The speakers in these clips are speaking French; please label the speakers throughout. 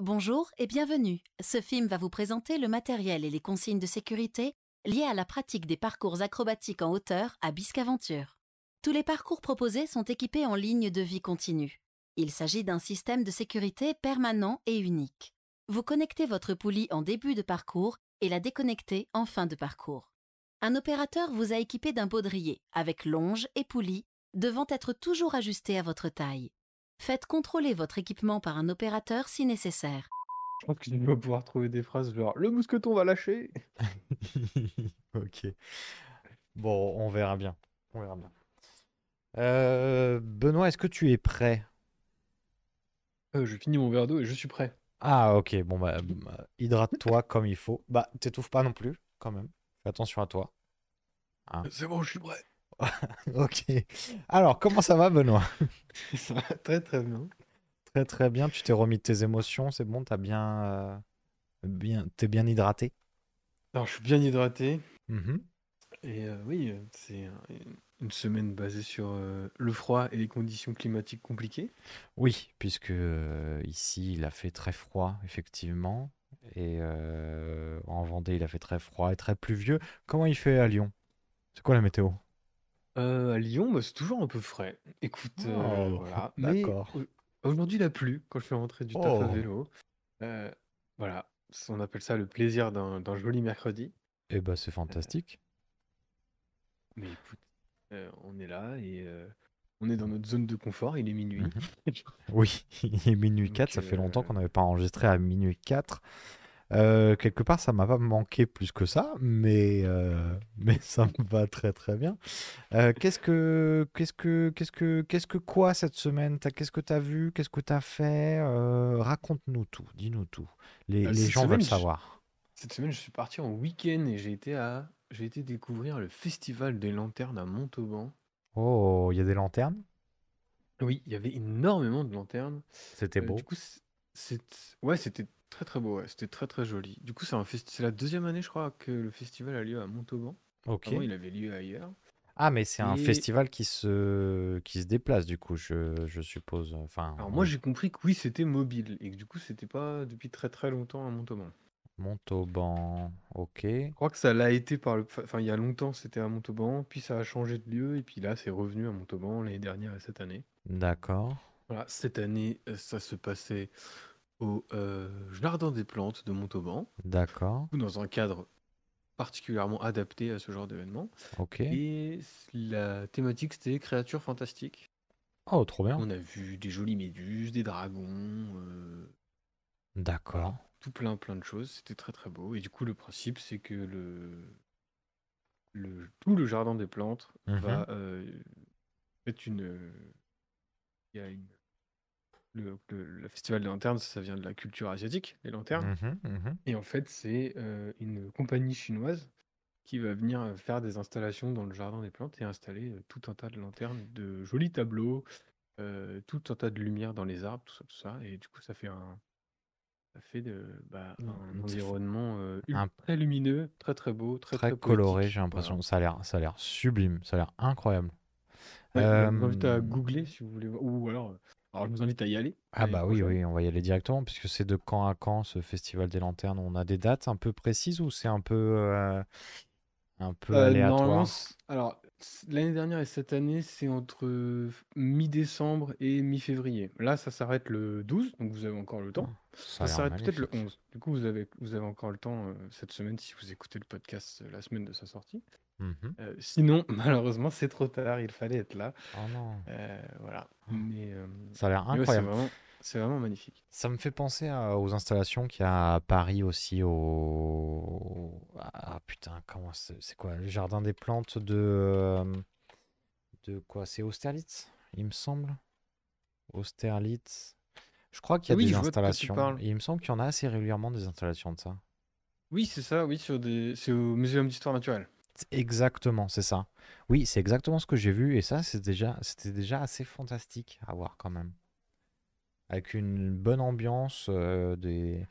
Speaker 1: Bonjour et bienvenue. Ce film va vous présenter le matériel et les consignes de sécurité liées à la pratique des parcours acrobatiques en hauteur à Biscaventure. Tous les parcours proposés sont équipés en ligne de vie continue. Il s'agit d'un système de sécurité permanent et unique. Vous connectez votre poulie en début de parcours et la déconnectez en fin de parcours. Un opérateur vous a équipé d'un baudrier avec longe et poulie devant être toujours ajusté à votre taille. Faites contrôler votre équipement par un opérateur si nécessaire.
Speaker 2: Je pense que tu vas pouvoir trouver des phrases genre le mousqueton va lâcher.
Speaker 3: Ok. Bon, on verra bien. On verra bien. Euh, Benoît, est-ce que tu es prêt?
Speaker 2: Euh, je finis mon verre d'eau et je suis prêt.
Speaker 3: Ah, ok. Bon, bah, bah, hydrate-toi comme il faut. Bah, t'étouffes pas non plus, quand même. Fais attention à toi. Hein.
Speaker 2: C'est bon, je suis prêt.
Speaker 3: Ok. Alors, comment ça va, Benoît?
Speaker 2: Ça va très très bien.
Speaker 3: Très, très bien. Tu t'es remis de tes émotions, c'est bon? T'as bien, euh, bien, t'es bien hydraté?
Speaker 2: Alors, je suis bien hydraté.
Speaker 3: Mhm.
Speaker 2: Et euh, oui, euh, c'est un- une semaine basée sur euh, le froid et les conditions climatiques compliquées.
Speaker 3: Oui, puisque euh, ici, il a fait très froid, effectivement. Et euh, en Vendée, il a fait très froid et très pluvieux. Comment il fait à Lyon? C'est quoi la météo?
Speaker 2: À Lyon, bah, c'est toujours un peu frais. Écoute,
Speaker 3: Oh,
Speaker 2: voilà. Mais
Speaker 3: d'accord.
Speaker 2: au- aujourd'hui, il a plu quand je suis rentré du taf à
Speaker 3: Oh,
Speaker 2: vélo. Voilà, on appelle ça le plaisir d'un d'un joli mercredi.
Speaker 3: eh ben c'est fantastique.
Speaker 2: mais écoute, on est là et on est dans notre zone de confort, il est minuit.
Speaker 3: Mhm. Oui, il est minuit 4,
Speaker 2: Donc,
Speaker 3: ça fait longtemps qu'on n'avait pas enregistré à minuit 4. Euh, quelque part, ça m'a pas manqué plus que ça, mais, euh, mais ça me va très très bien. Euh, qu'est-ce que, qu'est-ce que, qu'est-ce que, qu'est-ce que quoi cette semaine? Qu'est-ce que tu as vu? Qu'est-ce que tu as fait? Raconte-nous tout, dis-nous tout. Les,
Speaker 2: euh,
Speaker 3: les gens veulent
Speaker 2: semaine, je,
Speaker 3: savoir.
Speaker 2: cette semaine, je suis parti en week-end et j'ai été à, j'ai été découvrir le festival des lanternes à Montauban.
Speaker 3: Oh, il y a des lanternes?
Speaker 2: Oui, il y avait énormément de lanternes.
Speaker 3: C'était
Speaker 2: du
Speaker 3: beau.
Speaker 2: coup, c'est, ouais, c'était très très beau, ouais, c'était très très joli. Du coup, c'est un festi- c'est la deuxième année, je crois, que le festival a lieu à Montauban.
Speaker 3: Ok.
Speaker 2: Avant, il avait lieu ailleurs.
Speaker 3: Ah, mais c'est un
Speaker 2: Et
Speaker 3: festival qui se, qui se déplace, du coup, je, je suppose. Enfin,
Speaker 2: alors moi,
Speaker 3: oui.
Speaker 2: j'ai compris que oui, c'était mobile et que du coup, c'était pas depuis très très longtemps à Montauban.
Speaker 3: Montauban, ok.
Speaker 2: Je crois que ça l'a été par le, enfin, il y a longtemps, c'était à Montauban, puis ça a changé de lieu et puis là, c'est revenu à Montauban l'année dernière et cette année.
Speaker 3: D'accord.
Speaker 2: Voilà, cette année, euh, ça se passait au euh, Jardin des Plantes de Montauban,
Speaker 3: D'accord.
Speaker 2: dans un cadre particulièrement adapté à ce genre d'événement.
Speaker 3: Ok.
Speaker 2: Et la thématique, c'était créatures fantastiques.
Speaker 3: Oh, trop bien.
Speaker 2: On a vu des jolies méduses, des dragons, euh,
Speaker 3: D'accord.
Speaker 2: tout plein plein de choses. C'était très très beau. Et du coup, le principe, c'est que le, le, tout le jardin des plantes
Speaker 3: Mhm.
Speaker 2: va euh, être une. Il y a une. Le, le- le festival des lanternes, ça vient de la culture asiatique, les lanternes.
Speaker 3: Mhm, mhm.
Speaker 2: Et en fait, c'est euh, une compagnie chinoise qui va venir euh, faire des installations dans le jardin des plantes et installer euh, tout un tas de lanternes, de jolis tableaux, euh, tout un tas de lumière dans les arbres, tout ça, tout ça. Et du coup, ça fait un, ça fait de, bah, un
Speaker 3: Ça fait
Speaker 2: environnement euh,
Speaker 3: Un
Speaker 2: très lumineux, très très beau, très
Speaker 3: très
Speaker 2: très
Speaker 3: coloré, j'ai l'impression.
Speaker 2: Voilà.
Speaker 3: Ça a l'air, ça a l'air sublime. Ça a l'air incroyable.
Speaker 2: Ouais, je vous invite à googler si vous voulez voir. Ou alors, alors je vous invite à y aller
Speaker 3: Ah bah oui, oui, on va y aller directement, puisque c'est de quand à quand ce festival des lanternes? On a des dates un peu précises ou c'est un peu, euh, un peu
Speaker 2: Euh,
Speaker 3: aléatoire?
Speaker 2: alors l'année dernière et cette année, c'est entre mi-décembre et mi-février. Là, ça s'arrête le 12, donc vous avez encore le temps.
Speaker 3: Ah, Ça
Speaker 2: Ça s'arrête peut-être le
Speaker 3: magnifique.
Speaker 2: 11. Du coup, vous avez, vous avez encore le temps euh, cette semaine si vous écoutez le podcast euh, la semaine de sa sortie.
Speaker 3: Mhm.
Speaker 2: Euh, sinon, malheureusement, c'est trop tard, il fallait être là.
Speaker 3: Oh non.
Speaker 2: Voilà. Mais, euh,
Speaker 3: Ça a l'air
Speaker 2: mais ouais, c'est
Speaker 3: incroyable.
Speaker 2: vraiment, c'est vraiment magnifique.
Speaker 3: Ça me fait penser à- aux installations qu'il y a à Paris aussi au... Ah putain, comment c'est quoi? Le jardin des plantes de... De quoi? C'est Austerlitz, il me semble. Austerlitz. Je crois qu'il y a
Speaker 2: oui,
Speaker 3: des installations. Et il me semble qu'il y en a assez régulièrement des installations de ça.
Speaker 2: Oui, c'est ça, oui, sur des... c'est au Muséum d'histoire naturelle.
Speaker 3: Exactement, c'est ça. Oui, c'est exactement ce que j'ai vu et ça, c'est déjà, c'était déjà assez fantastique à voir quand même. Avec une bonne ambiance, euh, des...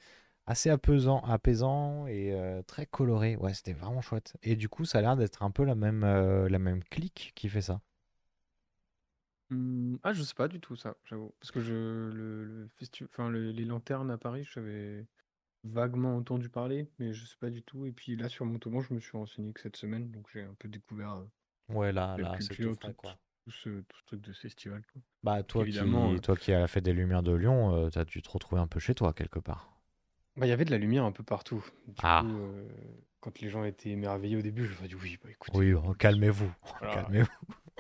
Speaker 3: assez apaisant, apaisant et euh, très coloré. Ouais, c'était vraiment chouette. Et du coup, ça a l'air d'être un peu la même, euh, la même clique qui fait ça.
Speaker 2: Mmh, ah, je sais pas du tout ça, j'avoue. Parce que je le le festi enfin le les lanternes à Paris, j'avais vaguement entendu parler, mais je sais pas du tout. Et puis là, sur Montauban, je me suis renseigné que cette semaine, donc j'ai un peu découvert, heu,
Speaker 3: Ouais, là,
Speaker 2: la
Speaker 3: là, c'est tout
Speaker 2: culture,
Speaker 3: frais,
Speaker 2: tout
Speaker 3: quoi.
Speaker 2: tout ce tout ce truc de festival, quoi.
Speaker 3: Bah, toi qui,
Speaker 2: heu,
Speaker 3: toi qui à la Fête des Lumières de Lyon, euh, t'as dû te retrouver un peu chez toi, quelque part.
Speaker 2: bah, il y avait de la lumière un peu partout. Du
Speaker 3: Ah,
Speaker 2: coup, quand les gens étaient émerveillés au début, je leur ai dit: «Oui, bah,
Speaker 3: oui,
Speaker 2: écoutez,
Speaker 3: oh,
Speaker 2: nous
Speaker 3: calmez-vous,
Speaker 2: voilà,
Speaker 3: calmez-vous.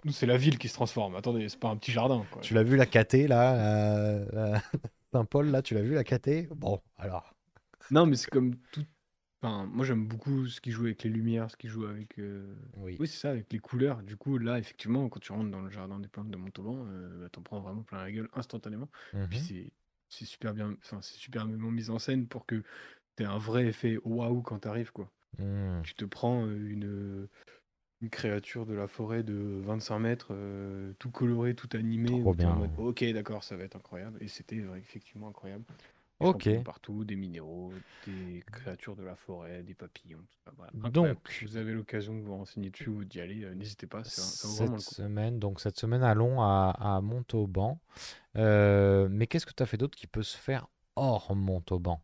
Speaker 2: Nous, c'est la ville qui se transforme. Attendez, c'est pas un petit jardin, quoi».
Speaker 3: Tu l'as vu la caté, là, la- la- Saint-Paul, là, tu l'as vu la caté? Bon, alors.
Speaker 2: Non, mais c'est comme tout Enfin, moi j'aime beaucoup ce qui joue avec les lumières, ce qui joue avec, heu,
Speaker 3: Oui.
Speaker 2: oui c'est ça, avec les couleurs. Du coup, là, effectivement, quand tu rentres dans le jardin des plantes de Montauban, bah, tu prends vraiment plein la gueule instantanément. Puis
Speaker 3: Mhm.
Speaker 2: c'est c'est super bien enfin, c'est superbement mis en scène pour que tu aies un vrai effet waouh quand tu arrives, quoi.
Speaker 3: Hmm.
Speaker 2: Tu te prends, une, une créature de la forêt de 25 mètres, heu, tout coloré, tout animé,
Speaker 3: Trop bien.
Speaker 2: mode: «OK, d'accord, ça va être incroyable» et c'était, effectivement incroyable. Des
Speaker 3: Ok.
Speaker 2: partout, des minéraux, des créatures de la forêt, des papillons, tout ça. Voilà.
Speaker 3: Donc,
Speaker 2: Si vous avez l'occasion de vous renseigner dessus ou d'y aller, euh, n'hésitez pas, ça
Speaker 3: cette
Speaker 2: le
Speaker 3: semaine, donc cette semaine, allons à, à Montauban. Euh, mais qu'est-ce que tu as fait d'autre qui peut se faire hors Montauban?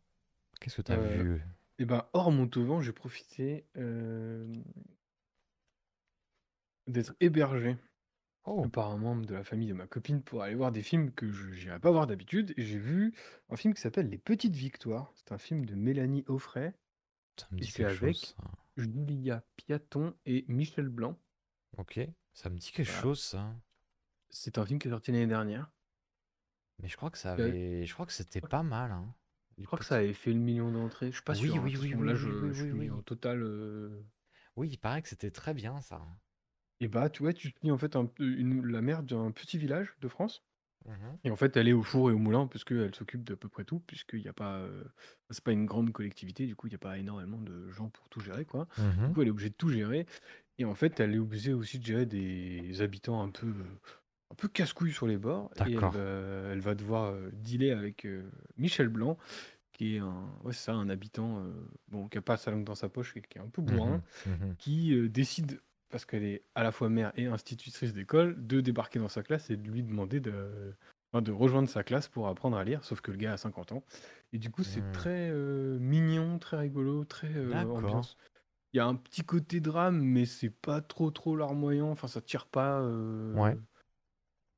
Speaker 3: Qu'est-ce que tu as
Speaker 2: Euh,
Speaker 3: vu?
Speaker 2: et ben, hors Montauban, j'ai profité euh, d'être hébergé
Speaker 3: Oh,
Speaker 2: par un membre de la famille de ma copine pour aller voir des films que je n'irais pas voir d'habitude. Et j'ai vu un film qui s'appelle Les Petites Victoires. C'est un film de Mélanie Offray
Speaker 3: ça me
Speaker 2: et
Speaker 3: dit
Speaker 2: c'est
Speaker 3: quelque
Speaker 2: avec
Speaker 3: chose, ça.
Speaker 2: Julia Piaton et Michel Blanc.
Speaker 3: Ok, ça me dit quelque
Speaker 2: Voilà.
Speaker 3: chose, ça.
Speaker 2: C'est un film qui est sorti l'année dernière.
Speaker 3: Mais je crois que ça
Speaker 2: Euh,
Speaker 3: avait, je crois que c'était pas mal, hein.
Speaker 2: Je crois que
Speaker 3: petits-
Speaker 2: ça avait fait le million d'entrées. Je suis pas
Speaker 3: Oui,
Speaker 2: sûr. hein.
Speaker 3: oui, oui, oui,
Speaker 2: là,
Speaker 3: oui,
Speaker 2: je,
Speaker 3: oui,
Speaker 2: je
Speaker 3: oui,
Speaker 2: suis
Speaker 3: oui.
Speaker 2: en total. euh,
Speaker 3: Oui, il paraît que c'était très bien, ça.
Speaker 2: Et bah, tu vois, tu suis en fait un peu une- la mère d'un petit village de France.
Speaker 3: Mhm.
Speaker 2: Et en fait, elle est au four et au moulin, parce qu'elle s'occupe d'à peu près tout, puisqu'il n'y a pas. euh, C'est pas une grande collectivité, du coup, il n'y a pas énormément de gens pour tout gérer, quoi. Du
Speaker 3: Mhm.
Speaker 2: coup, elle est obligée de tout gérer. Et en fait, elle est obligée aussi de gérer des habitants un peu. Un peu casse-couilles sur les bords, et elle
Speaker 3: D'accord.
Speaker 2: va, elle va devoir euh, dealer avec euh, Michel Blanc, qui est un, ouais, c'est ça, un habitant euh, bon, qui a pas sa langue dans sa poche, qui qui est un peu bourrin,
Speaker 3: Mhm. Mhm.
Speaker 2: qui euh, décide, parce qu'elle est à la fois mère et institutrice d'école, de débarquer dans sa classe et de lui demander de, enfin, de rejoindre sa classe pour apprendre à lire, sauf que le gars a 50 ans. Et du coup, c'est
Speaker 3: Hmm.
Speaker 2: très euh, mignon, très rigolo, très euh, ambiance. Il y a un petit côté drame, mais c'est pas trop trop larmoyant, enfin ça tire pas. euh,
Speaker 3: Ouais.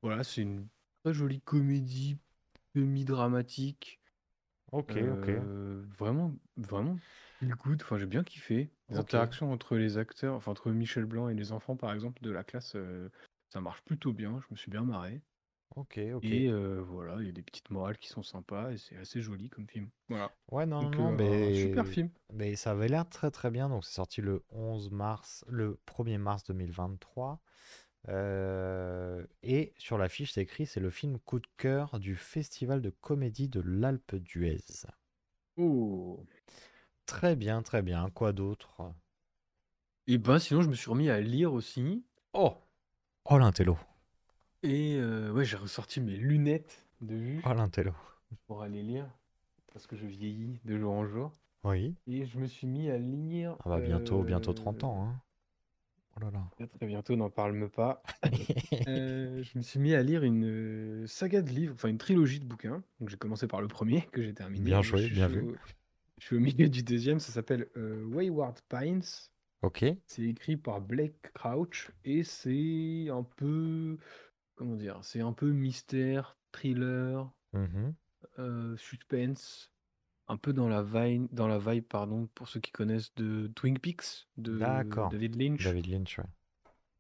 Speaker 2: Voilà, c'est une très jolie comédie semi-dramatique.
Speaker 3: Ok, ok.
Speaker 2: Euh, vraiment, vraiment, feel good. Enfin, j'ai bien kiffé. Les
Speaker 3: Ok.
Speaker 2: interactions entre les acteurs, enfin entre Michel Blanc et les enfants, par exemple, de la classe, euh, ça marche plutôt bien. Je me suis bien marré.
Speaker 3: Ok, ok.
Speaker 2: Et euh, voilà, il y a des petites morales qui sont sympas et c'est assez joli comme film. Voilà.
Speaker 3: Ouais, non,
Speaker 2: Donc,
Speaker 3: non,
Speaker 2: euh, un super
Speaker 3: mais...
Speaker 2: film.
Speaker 3: mais ça avait l'air très très bien. Donc, c'est sorti le 11 mars, le 1er mars 2023. Euh, et sur l'affiche, c'est écrit c'est le film coup de cœur du Festival de comédie de l'Alpe d'Huez.
Speaker 2: Oh.
Speaker 3: Très bien, très bien. Quoi d'autre?
Speaker 2: Et ben, sinon, je me suis remis à lire aussi.
Speaker 3: Oh Oh l'intello.
Speaker 2: Et euh, ouais, j'ai ressorti mes lunettes de vue
Speaker 3: Oh l'intello.
Speaker 2: pour aller lire. Parce que je vieillis de jour en jour.
Speaker 3: Oui.
Speaker 2: Et je me suis mis à lire.
Speaker 3: Ah bah bientôt, bientôt
Speaker 2: euh,
Speaker 3: 30 ans. Hein. Oh là là.
Speaker 2: Très très bientôt, n'en parle pas. Euh, je me suis mis à lire une saga de livres, enfin une trilogie de bouquins. Donc j'ai commencé par le premier que j'ai terminé.
Speaker 3: Bien joué,
Speaker 2: suis-
Speaker 3: bien vu.
Speaker 2: Je suis au milieu du deuxième, ça s'appelle euh, Wayward Pines.
Speaker 3: Ok.
Speaker 2: C'est écrit par Blake Crouch et c'est un peu, comment dire, c'est un peu mystère, thriller,
Speaker 3: Mhm.
Speaker 2: euh, suspense, un peu dans la vibe, dans la vibe, pardon, pour ceux qui connaissent de Twin Peaks de. David Lynch.
Speaker 3: David Lynch, ouais.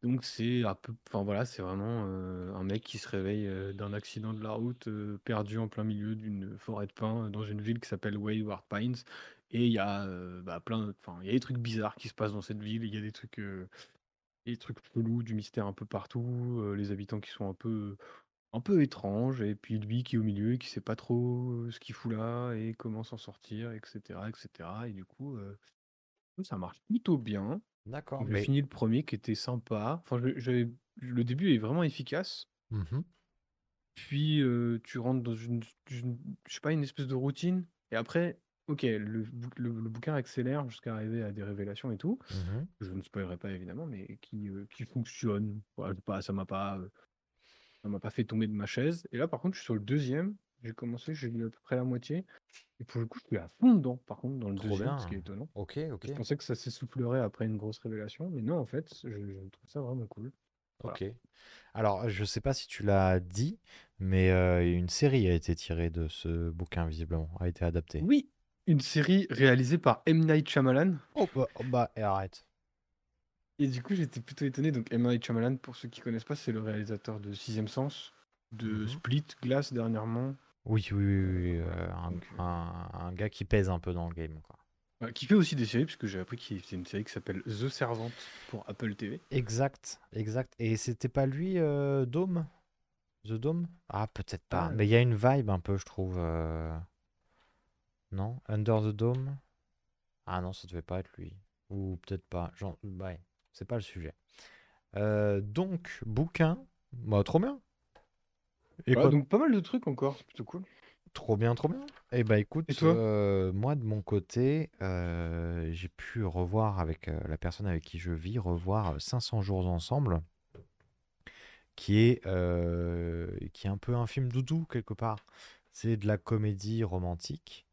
Speaker 2: Donc c'est un peu, enfin voilà, c'est vraiment un mec qui se réveille d'un accident de la route, perdu en plein milieu d'une forêt de pins dans une ville qui s'appelle Wayward Pines. Et il y a bah, plein, enfin il y a des trucs bizarres qui se passent dans cette ville. Il y a des trucs, des trucs chelous, du mystère un peu partout, les habitants qui sont un peu, un peu étranges, et puis lui qui est au milieu et qui sait pas trop ce qu'il fout là et comment s'en sortir, etc.. Et du coup, ça marche plutôt bien.
Speaker 3: D'accord.
Speaker 2: J'ai
Speaker 3: Mais.
Speaker 2: fini le premier qui était sympa. Enfin, je- j'avais- le début est vraiment efficace.
Speaker 3: Mhm.
Speaker 2: Puis euh, tu rentres dans une, une- je sais pas, une espèce de routine. Et après, ok, le, bou- le- le bouquin accélère jusqu'à arriver à des révélations et tout.
Speaker 3: Mhm.
Speaker 2: Je ne spoilerai pas évidemment, mais qui, euh, qui fonctionne. Voilà, pas, ça m'a pas, euh, ça m'a pas fait tomber de ma chaise. Et là, par contre, je suis sur le deuxième. J'ai commencé, j'ai lu à peu près la moitié. Et pour le coup, je suis à fond dedans, par contre, dans le
Speaker 3: Trop
Speaker 2: deuxième,
Speaker 3: bien.
Speaker 2: ce qui est étonnant.
Speaker 3: Ok, ok,
Speaker 2: Je pensais que ça s'essoufflerait après une grosse révélation, mais non, en fait, je, je trouve ça vraiment cool. Voilà.
Speaker 3: ok. Alors, je sais pas si tu l'as dit, mais euh, une série a été tirée de ce bouquin, visiblement, a été adaptée.
Speaker 2: Oui, une série réalisée par M. Night Shyamalan.
Speaker 3: Oh, bah, oh, bah, et arrête.
Speaker 2: Et du coup, j'étais plutôt étonné. Donc, M. Night Shyamalan, pour ceux qui connaissent pas, c'est le réalisateur de Sixième Sens, de
Speaker 3: Mhm.
Speaker 2: Split, Glass dernièrement,
Speaker 3: Oui, oui, oui, oui, euh, un,
Speaker 2: Donc,
Speaker 3: un- un gars qui pèse un peu dans le game, quoi.
Speaker 2: euh, qui fait aussi des séries, puisque j'ai appris qu'il faisait une série qui s'appelle The Servant pour Apple TV.
Speaker 3: Exact, exact. Et c'était pas lui, euh, Dome? The Dome? Ah, peut-être pas.
Speaker 2: Ah,
Speaker 3: Mais il y a une vibe un peu, je trouve. euh, Non? Under the Dome? Ah non, ça devait pas être lui. Ou peut-être pas. Genre, ouais, c'est pas le sujet. Euh, donc, bouquin. Bah, trop bien. Et quoi?
Speaker 2: donc, pas mal de trucs encore, c'est plutôt cool.
Speaker 3: Trop bien, trop bien. Eh bah écoute,
Speaker 2: Et toi?
Speaker 3: euh, moi de mon côté, euh, j'ai pu revoir avec euh, la personne avec qui je vis, revoir euh, 500 jours ensemble, qui est, qui est un peu un film doudou quelque part. C'est de la comédie romantique,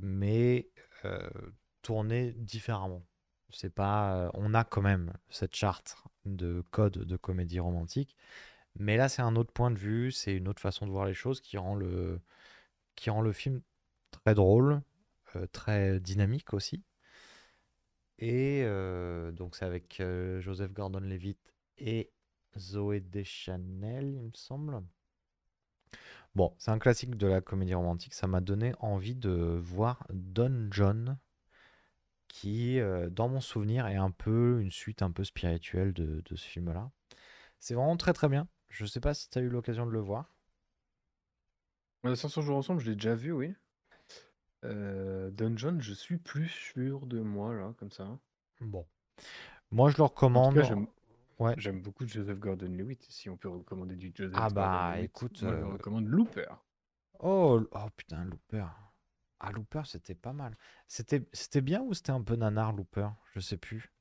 Speaker 3: mais euh, tourné différemment. C'est pas, on a quand même cette charte de code de comédie romantique, mais là, c'est un autre point de vue, c'est une autre façon de voir les choses qui rend le, qui rend le film très drôle, euh, très dynamique aussi. Et euh, donc, c'est avec euh, Joseph Gordon-Levitt et Zoé Deschanel, il me semble. Bon, c'est un classique de la comédie romantique. Ça m'a donné envie de voir Don John, qui, dans mon souvenir, est un peu une suite un peu spirituelle de ce film-là. C'est vraiment très très bien. Je sais pas si tu as eu l'occasion de le voir.
Speaker 2: Euh, 500 jours ensemble, je l'ai déjà vu, oui. Euh, Dungeon, je suis plus sûr de moi, là, comme ça.
Speaker 3: Bon. Moi, je le
Speaker 2: En tout
Speaker 3: recommande.
Speaker 2: cas,
Speaker 3: Ouais.
Speaker 2: j'aime beaucoup Joseph Gordon-Levitt. Si on peut recommander du Joseph
Speaker 3: Ah bah, écoute,
Speaker 2: moi, je
Speaker 3: euh,
Speaker 2: recommande Looper.
Speaker 3: Oh, oh putain, Looper. Ah, Looper, c'était pas mal. C'était c'était bien ou c'était un peu nanar, Looper? Je sais plus.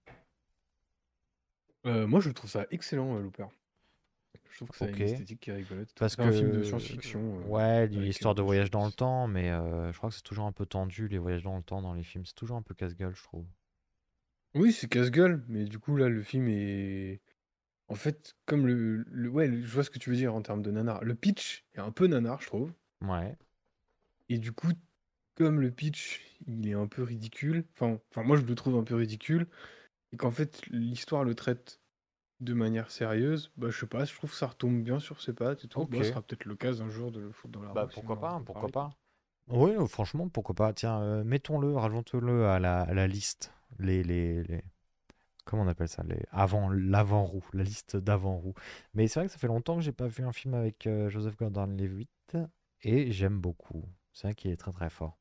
Speaker 2: Euh, moi, je trouve ça excellent, Looper. Je trouve que
Speaker 3: Ok.
Speaker 2: une esthétique qui est rigolote.
Speaker 3: Parce
Speaker 2: C'est un film de
Speaker 3: que.
Speaker 2: science-fiction. euh,
Speaker 3: Ouais, l'histoire de voyage dans le temps, mais euh, je crois que c'est toujours un peu tendu, les voyages dans le temps dans les films. C'est toujours un peu casse-gueule, je trouve.
Speaker 2: Oui, c'est casse-gueule, mais du coup, là, le film est. En fait, comme le, le- Ouais, le- je vois ce que tu veux dire en termes de nanar. Le pitch est un peu nanar, je trouve.
Speaker 3: Ouais.
Speaker 2: Et du coup, comme le pitch, il est un peu ridicule. Enfin, enfin moi, je le trouve un peu ridicule. Et qu'en fait, l'histoire le traite de manière sérieuse. Bah, je sais pas, je trouve que ça retombe bien sur ses pattes et tout. Bah,
Speaker 3: Ok.
Speaker 2: ce sera peut-être l'occasion un jour de le foutre dans la
Speaker 3: Bah
Speaker 2: roue,
Speaker 3: pourquoi pas, pourquoi
Speaker 2: parler.
Speaker 3: pas. Oui, euh, franchement, pourquoi pas. Tiens, euh, mettons-le, rajoutons-le à la, à la liste. Les, les, les... Comment on appelle ça? Les... Avant, l'avant-roue, la liste d'avant-roue. Mais c'est vrai que ça fait longtemps que j'ai pas vu un film avec euh, Joseph Gordon-Levitt et j'aime beaucoup. C'est vrai qu'il est très très fort.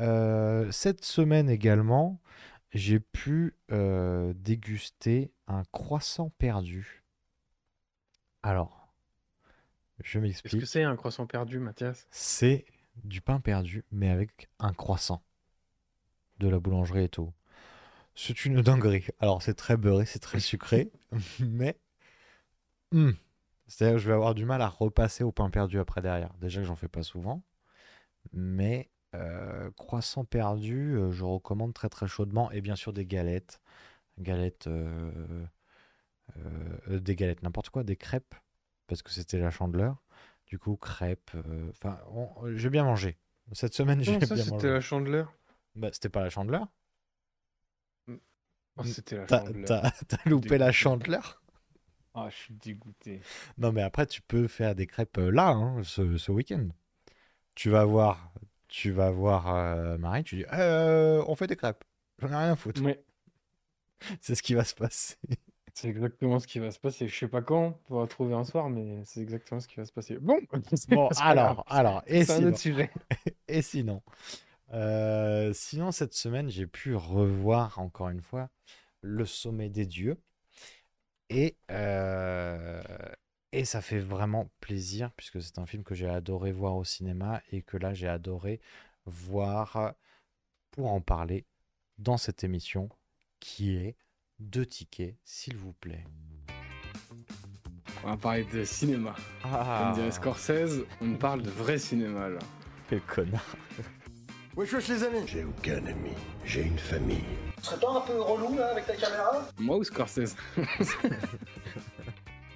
Speaker 3: Euh, cette semaine également, j'ai pu euh, déguster un croissant perdu. Alors, je
Speaker 2: Est-ce
Speaker 3: m'explique.
Speaker 2: que c'est un croissant perdu, Mathias?
Speaker 3: C'est du pain perdu, mais avec un croissant de la boulangerie et tout. C'est une dinguerie. Alors, c'est très beurré, c'est très sucré, mais. hmm. C'est-à-dire que je vais avoir du mal à repasser au pain perdu après derrière. Déjà que j'en fais pas souvent, mais euh, croissant perdu, euh, je recommande très très chaudement. Et bien sûr, des galettes. Galettes. euh, euh, des galettes, n'importe quoi, des crêpes, parce que c'était la chandeleur. Du coup, crêpes. euh, Enfin, on- j'ai bien mangé. Cette semaine, j'ai
Speaker 2: Non, ça,
Speaker 3: bien
Speaker 2: c'était
Speaker 3: mangé.
Speaker 2: la chandeleur?
Speaker 3: Bah, c'était pas la chandeleur
Speaker 2: Oh,
Speaker 3: Mm.
Speaker 2: c'était la
Speaker 3: T'as
Speaker 2: chandeleur.
Speaker 3: t'as- t'as loupé la
Speaker 2: Dégoûté.
Speaker 3: chandeleur?
Speaker 2: Ah, je suis dégoûté.
Speaker 3: Non, mais après, tu peux faire des crêpes euh, là, hein, ce, ce week-end. Tu vas voir, tu vas voir euh, Marie, tu dis, Euh, on fait des crêpes. J'en ai rien à foutre. C'est ce qui va se passer.
Speaker 2: c'est exactement ce qui va se passer. Je sais pas quand, on va trouver un soir, mais c'est exactement ce qui va se passer. Bon,
Speaker 3: Bon, alors, alors, et
Speaker 2: C'est un
Speaker 3: sinon,
Speaker 2: autre sujet.
Speaker 3: et sinon, Euh, sinon cette semaine, j'ai pu revoir encore une fois Le Sommet des Dieux. Et, euh, et ça fait vraiment plaisir, puisque c'est un film que j'ai adoré voir au cinéma et que là, j'ai adoré voir pour en parler dans cette émission qui est Deux tickets, s'il vous plaît.
Speaker 2: On va parler de cinéma.
Speaker 3: Ah,
Speaker 2: Comme dirait Scorsese, on parle de vrai cinéma là.
Speaker 3: quel connard.
Speaker 4: Wesh wesh les amis
Speaker 5: J'ai aucun ami, j'ai une famille.
Speaker 4: Tu serais pas un peu relou là avec ta caméra?
Speaker 2: Moi ou Scorsese?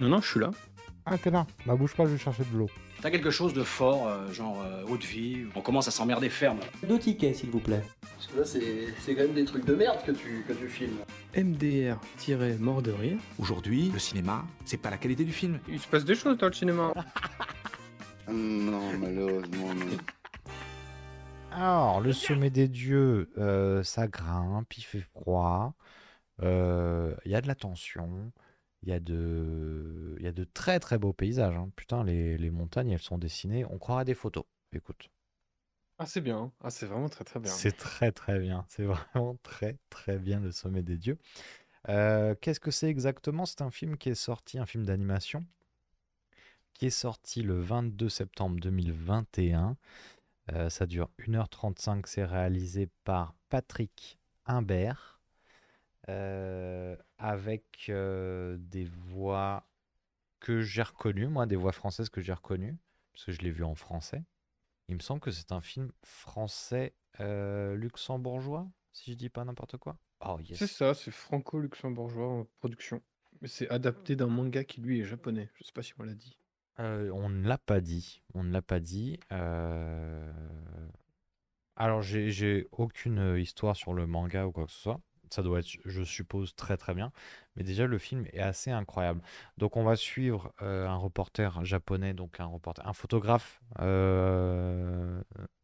Speaker 2: Non, non, je suis là.
Speaker 3: Ah, connard. Bah, bouge pas, je vais chercher de l'eau.
Speaker 6: T'as quelque chose de fort, euh, genre euh, haute vie, on commence à s'emmerder ferme.
Speaker 7: Deux tickets, s'il vous plaît.
Speaker 4: Parce que là c'est c'est quand même des trucs de merde que tu, que tu filmes.
Speaker 2: MDR-mort de rire.
Speaker 8: Aujourd'hui, le cinéma, c'est pas la qualité du film.
Speaker 2: Il se passe des choses dans le cinéma.
Speaker 5: Non, malheureusement, non.
Speaker 3: Alors, le sommet des dieux, euh, ça grimpe, il fait froid, euh, il y a de la tension, il y a de, il y a de très très beaux paysages. hein. Putain, les, les montagnes, elles sont dessinées, on croirait des photos. Écoute,
Speaker 2: Ah, c'est bien. hein. Ah, c'est vraiment très très bien.
Speaker 3: c'est très très bien, c'est vraiment très très bien le sommet des dieux. Euh, Qu'est-ce que c'est exactement? C'est un film qui est sorti, un film d'animation, qui est sorti le 22 septembre 2021. Euh, ça dure 1h35. C'est réalisé par Patrick Imbert euh, avec euh, des voix que j'ai reconnues, moi, des voix françaises que j'ai reconnues, parce que je l'ai vu en français. Il me semble que c'est un film français euh, luxembourgeois, si je dis pas n'importe quoi. Oh yes.
Speaker 2: C'est ça, c'est franco-luxembourgeois en production. Mais c'est adapté d'un manga qui lui est japonais. Je sais pas si on l'a dit.
Speaker 3: On ne l'a pas dit. On ne l'a pas dit. Alors, j'ai aucune histoire sur le manga ou quoi que ce soit. Ça doit être, je suppose, très très bien. Mais déjà, le film est assez incroyable. Donc, on va suivre euh, un reporter japonais, donc un reporter, un photographe euh,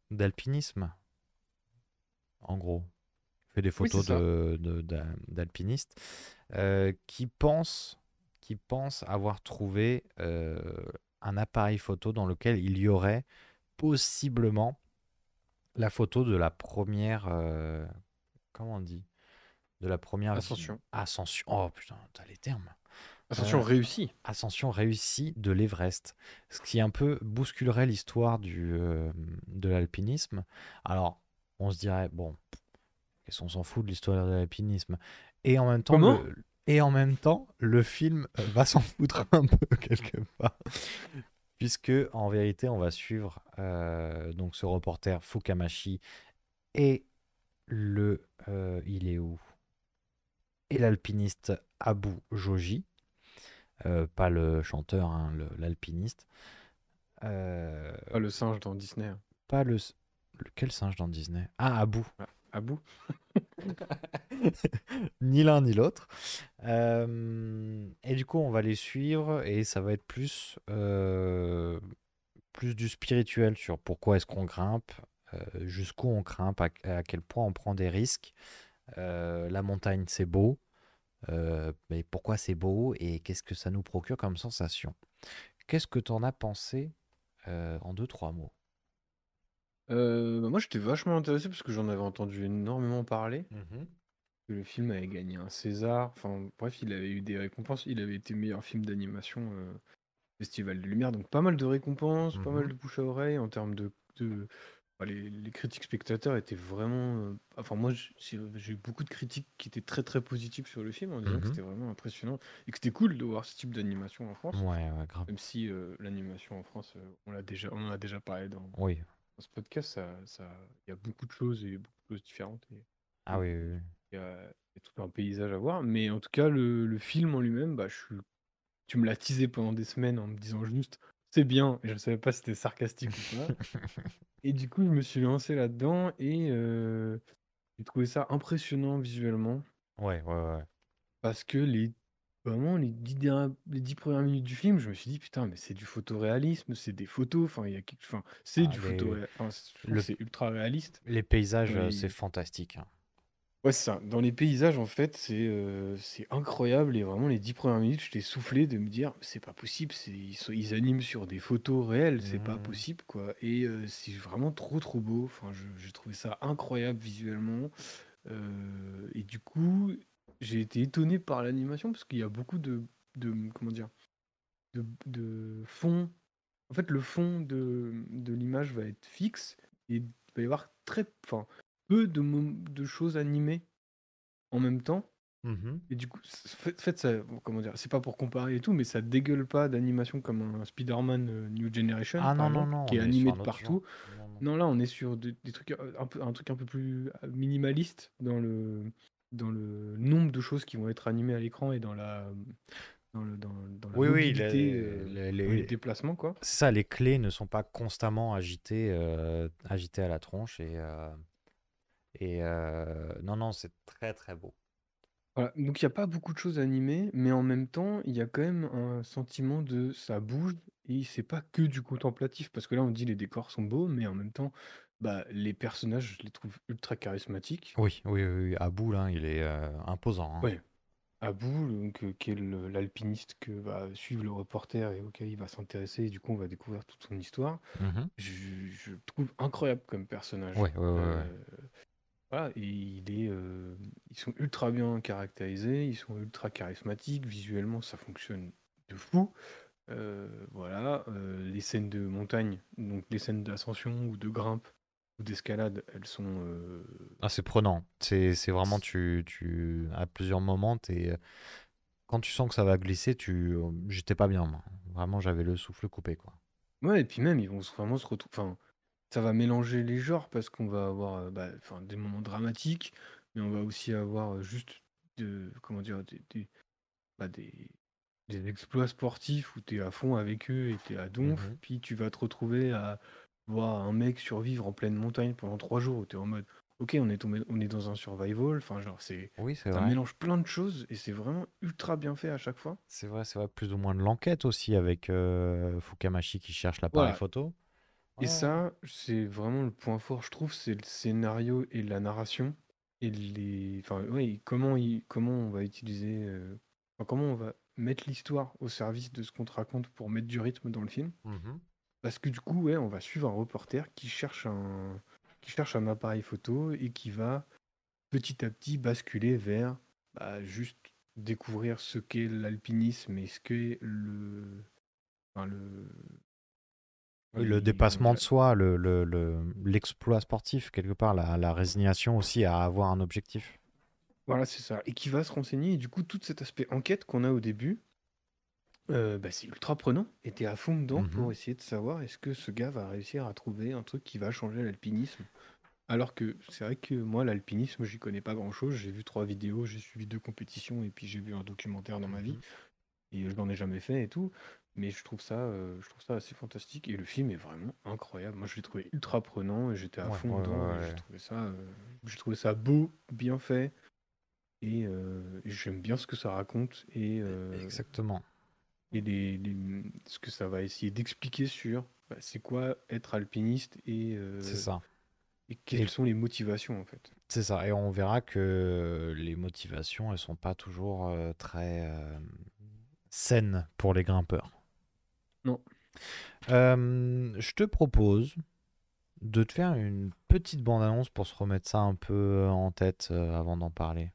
Speaker 3: d'alpinisme, en gros. Il fait des photos de, de- d'alpinistes euh, qui pense, qui pense avoir trouvé un appareil photo dans lequel il y aurait possiblement la photo de la première, euh, comment on dit, de la première
Speaker 2: Ascension.
Speaker 3: ascension. Oh putain, t'as les termes.
Speaker 2: Ascension
Speaker 3: Euh,
Speaker 2: réussie.
Speaker 3: Ascension réussie de l'Everest, ce qui un peu bousculerait l'histoire du euh, de l'alpinisme. Alors, on se dirait bon, qu'est-ce qu'on s'en fout de l'histoire de l'alpinisme? Et en même temps,
Speaker 2: Comment?
Speaker 3: le, et en même temps, le film euh, va s'en foutre un peu quelque part, puisque en vérité, on va suivre euh, donc ce reporter Fukamashi et le, il est où? Et l'alpiniste Abu Joji. Euh, pas le chanteur, hein, l'alpiniste. Euh,
Speaker 2: Ah, le singe dans Disney. hein.
Speaker 3: pas le, Quel singe dans Disney? Ah, Abu.
Speaker 2: À bout.
Speaker 3: ni l'un ni l'autre. Euh, et du coup, on va les suivre et ça va être plus, plus du spirituel sur pourquoi est-ce qu'on grimpe, jusqu'où on grimpe, à, à quel point on prend des risques. Euh, la montagne, c'est beau. euh, mais pourquoi c'est beau et qu'est-ce que ça nous procure comme sensation? Qu'est-ce que tu en as pensé euh, en deux, trois mots?
Speaker 2: Euh, bah, moi, j'étais vachement intéressé parce que j'en avais entendu énormément parler. que Le film avait gagné un César. Enfin, bref, il avait eu des récompenses. Il avait été meilleur film d'animation euh, Festival de Lumière. Donc, pas mal de récompenses, pas mal
Speaker 3: Mhm.
Speaker 2: de bouche à oreille en termes de. Les, les critiques spectateurs étaient vraiment. euh, Enfin, moi, j'ai j'ai eu beaucoup de critiques qui étaient très très positives sur le film en disant que
Speaker 3: Mhm.
Speaker 2: c'était vraiment impressionnant et que c'était cool de voir ce type d'animation en France.
Speaker 3: Ouais, ouais, grave.
Speaker 2: Même si euh, l'animation en France, euh, on l'a déjà, on en a déjà parlé dans,
Speaker 3: Oui.
Speaker 2: ce podcast, ça, ça, il y a beaucoup de choses et beaucoup de choses différentes. Et
Speaker 3: Ah oui, oui, oui.
Speaker 2: il y a, il y a tout un paysage à voir. Mais en tout cas, le, le film en lui-même, bah, je suis... tu me l'as teasé pendant des semaines en me disant juste c'est bien. Je ne savais pas si c'était sarcastique ou pas. et du coup, je me suis lancé là-dedans et euh, j'ai trouvé ça impressionnant visuellement
Speaker 3: Ouais, ouais, ouais.
Speaker 2: parce que les. Vraiment, les dix, dernières- les dix premières minutes du film, je me suis dit, putain, mais c'est du photoréalisme, c'est des photos, enfin, il y a quelque... enfin, c'est
Speaker 3: Ah,
Speaker 2: du enfin, c'est-
Speaker 3: le-
Speaker 2: ultra réaliste.
Speaker 3: Les paysages, c'est fantastique. hein.
Speaker 2: Ouais, c'est ça. Dans les paysages, en fait, c'est euh, c'est incroyable. Et vraiment, les dix premières minutes, j'étais soufflé de me dire, c'est pas possible. c'est- Ils, sont- ils animent sur des photos réelles, c'est pas
Speaker 3: Mhm.
Speaker 2: possible, quoi. Et euh, c'est vraiment trop, trop beau. Enfin, je- j'ai trouvé ça incroyable visuellement. Euh, et du coup, j'ai été étonné par l'animation parce qu'il y a beaucoup de, de comment dire, de, de fond. En fait, le fond de, de l'image va être fixe et il va y avoir très, enfin, peu de, choses animées en même temps.
Speaker 3: Mhm.
Speaker 2: Et du coup, fait, ça, comment dire, c'est pas pour comparer et tout, mais ça dégueule pas d'animation comme un Spider-Man euh, New Generation,
Speaker 3: Ah
Speaker 2: par
Speaker 3: non, non,
Speaker 2: exemple,
Speaker 3: non,
Speaker 2: qui est animé de partout.
Speaker 3: Non,
Speaker 2: là, on est sur des, des trucs, euh, un peu, un truc un peu plus euh, minimaliste dans le, dans le nombre de choses qui vont être animées à l'écran et dans la, dans le, dans, dans la
Speaker 3: Oui, oui, les-
Speaker 2: euh,
Speaker 3: les-
Speaker 2: dans
Speaker 3: les-
Speaker 2: les déplacements, quoi.
Speaker 3: C'est ça, les clés ne sont pas constamment agitées, euh, agitées à la tronche. Et, euh, et non, non, c'est très, très beau.
Speaker 2: Voilà, donc il n'y a pas beaucoup de choses animées, mais en même temps, il y a quand même un sentiment de ça bouge et c'est pas que du contemplatif, parce que là on dit les décors sont beaux, mais en même temps, bah, les personnages, je les trouve ultra charismatiques.
Speaker 3: Oui, oui. Abou, là, il est euh, imposant. hein.
Speaker 2: Ouais. Abu, donc, euh, qui est l'alpiniste que va suivre le reporter et auquel il va s'intéresser, et du coup on va découvrir toute son histoire,
Speaker 3: Mhm.
Speaker 2: je, je le trouve incroyable comme personnage.
Speaker 3: Ouais, ouais.
Speaker 2: Euh, voilà, et il est, euh, ils sont ultra bien caractérisés, ils sont ultra charismatiques, visuellement ça fonctionne de fou. Euh, voilà, euh, les scènes de montagne, donc les scènes d'ascension ou de grimpe ou d'escalade, elles sont euh,
Speaker 3: Ah, c'est prenant. C'est c'est vraiment, tu, tu, à plusieurs moments, t'es, quand tu sens que ça va glisser, tu, j'étais pas bien, moi. Vraiment, j'avais le souffle coupé, quoi.
Speaker 2: Ouais, et puis même, ils vont se- vraiment se retrouver. Enfin, ça va mélanger les genres parce qu'on va avoir euh, bah, enfin, des moments dramatiques, mais on va aussi avoir euh, juste de, comment dire, des, des, bah, des, des exploits sportifs où tu es à fond avec eux et tu es à donf.
Speaker 3: Mhm.
Speaker 2: Puis tu vas te retrouver à voir un mec survivre en pleine montagne pendant trois jours où tu es en mode, ok, on est, tombé, on est dans un survival. Enfin, genre, c'est.
Speaker 3: Oui, c'est
Speaker 2: Ça
Speaker 3: vrai.
Speaker 2: mélange plein de choses et c'est vraiment ultra bien fait à chaque fois.
Speaker 3: C'est vrai, c'est vrai. Plus ou moins de l'enquête aussi avec euh, Fukamashi qui cherche l'appareil
Speaker 2: Voilà.
Speaker 3: photo.
Speaker 2: Et
Speaker 3: Ouais.
Speaker 2: ça, c'est vraiment le point fort, je trouve, c'est le scénario et la narration. Et les. Enfin, ouais, comment, il- comment on va utiliser. euh, enfin, comment on va mettre l'histoire au service de ce qu'on te raconte pour mettre du rythme dans le film.
Speaker 3: Mhm.
Speaker 2: Parce que du coup, ouais, on va suivre un reporter qui cherche un, qui cherche un appareil photo et qui va petit à petit basculer vers bah, juste découvrir ce qu'est l'alpinisme et ce qu'est le. Enfin, le.
Speaker 3: Oui, le dépassement de soi, le, le- le- l'exploit sportif, quelque part, la, la résignation aussi à avoir un objectif.
Speaker 2: Voilà, c'est ça. Et qui va se renseigner. Et du coup, tout cet aspect enquête qu'on a au début, euh, bah, c'est ultra prenant. Et t'es à fond dedans
Speaker 3: Mhm.
Speaker 2: pour essayer de savoir est-ce que ce gars va réussir à trouver un truc qui va changer l'alpinisme? Alors que c'est vrai que moi, l'alpinisme, j'y connais pas grand-chose. J'ai vu trois vidéos, j'ai suivi deux compétitions et puis j'ai vu un documentaire dans ma vie.
Speaker 3: Mhm.
Speaker 2: Et je n'en ai jamais fait et tout. Mais je trouve ça, euh, je trouve ça assez fantastique. Et le film est vraiment incroyable. Moi, je l'ai trouvé ultra prenant et j'étais à
Speaker 3: Ouais,
Speaker 2: fond
Speaker 3: ouais,
Speaker 2: dedans.
Speaker 3: ouais,
Speaker 2: et
Speaker 3: ouais.
Speaker 2: J'ai trouvé ça, euh, j'ai trouvé ça beau, bien fait. Et, euh, et j'aime bien ce que ça raconte et, euh,
Speaker 3: Exactement.
Speaker 2: et les, les- ce que ça va essayer d'expliquer sur bah, c'est quoi être alpiniste et, euh,
Speaker 3: C'est ça.
Speaker 2: et quelles sont les motivations en fait.
Speaker 3: C'est ça. Et on verra que les motivations, elles sont pas toujours euh, très euh, saines pour les grimpeurs.
Speaker 2: Non.
Speaker 3: Euh, je te propose de te faire une petite bande-annonce pour se remettre ça un peu en tête euh, avant d'en parler.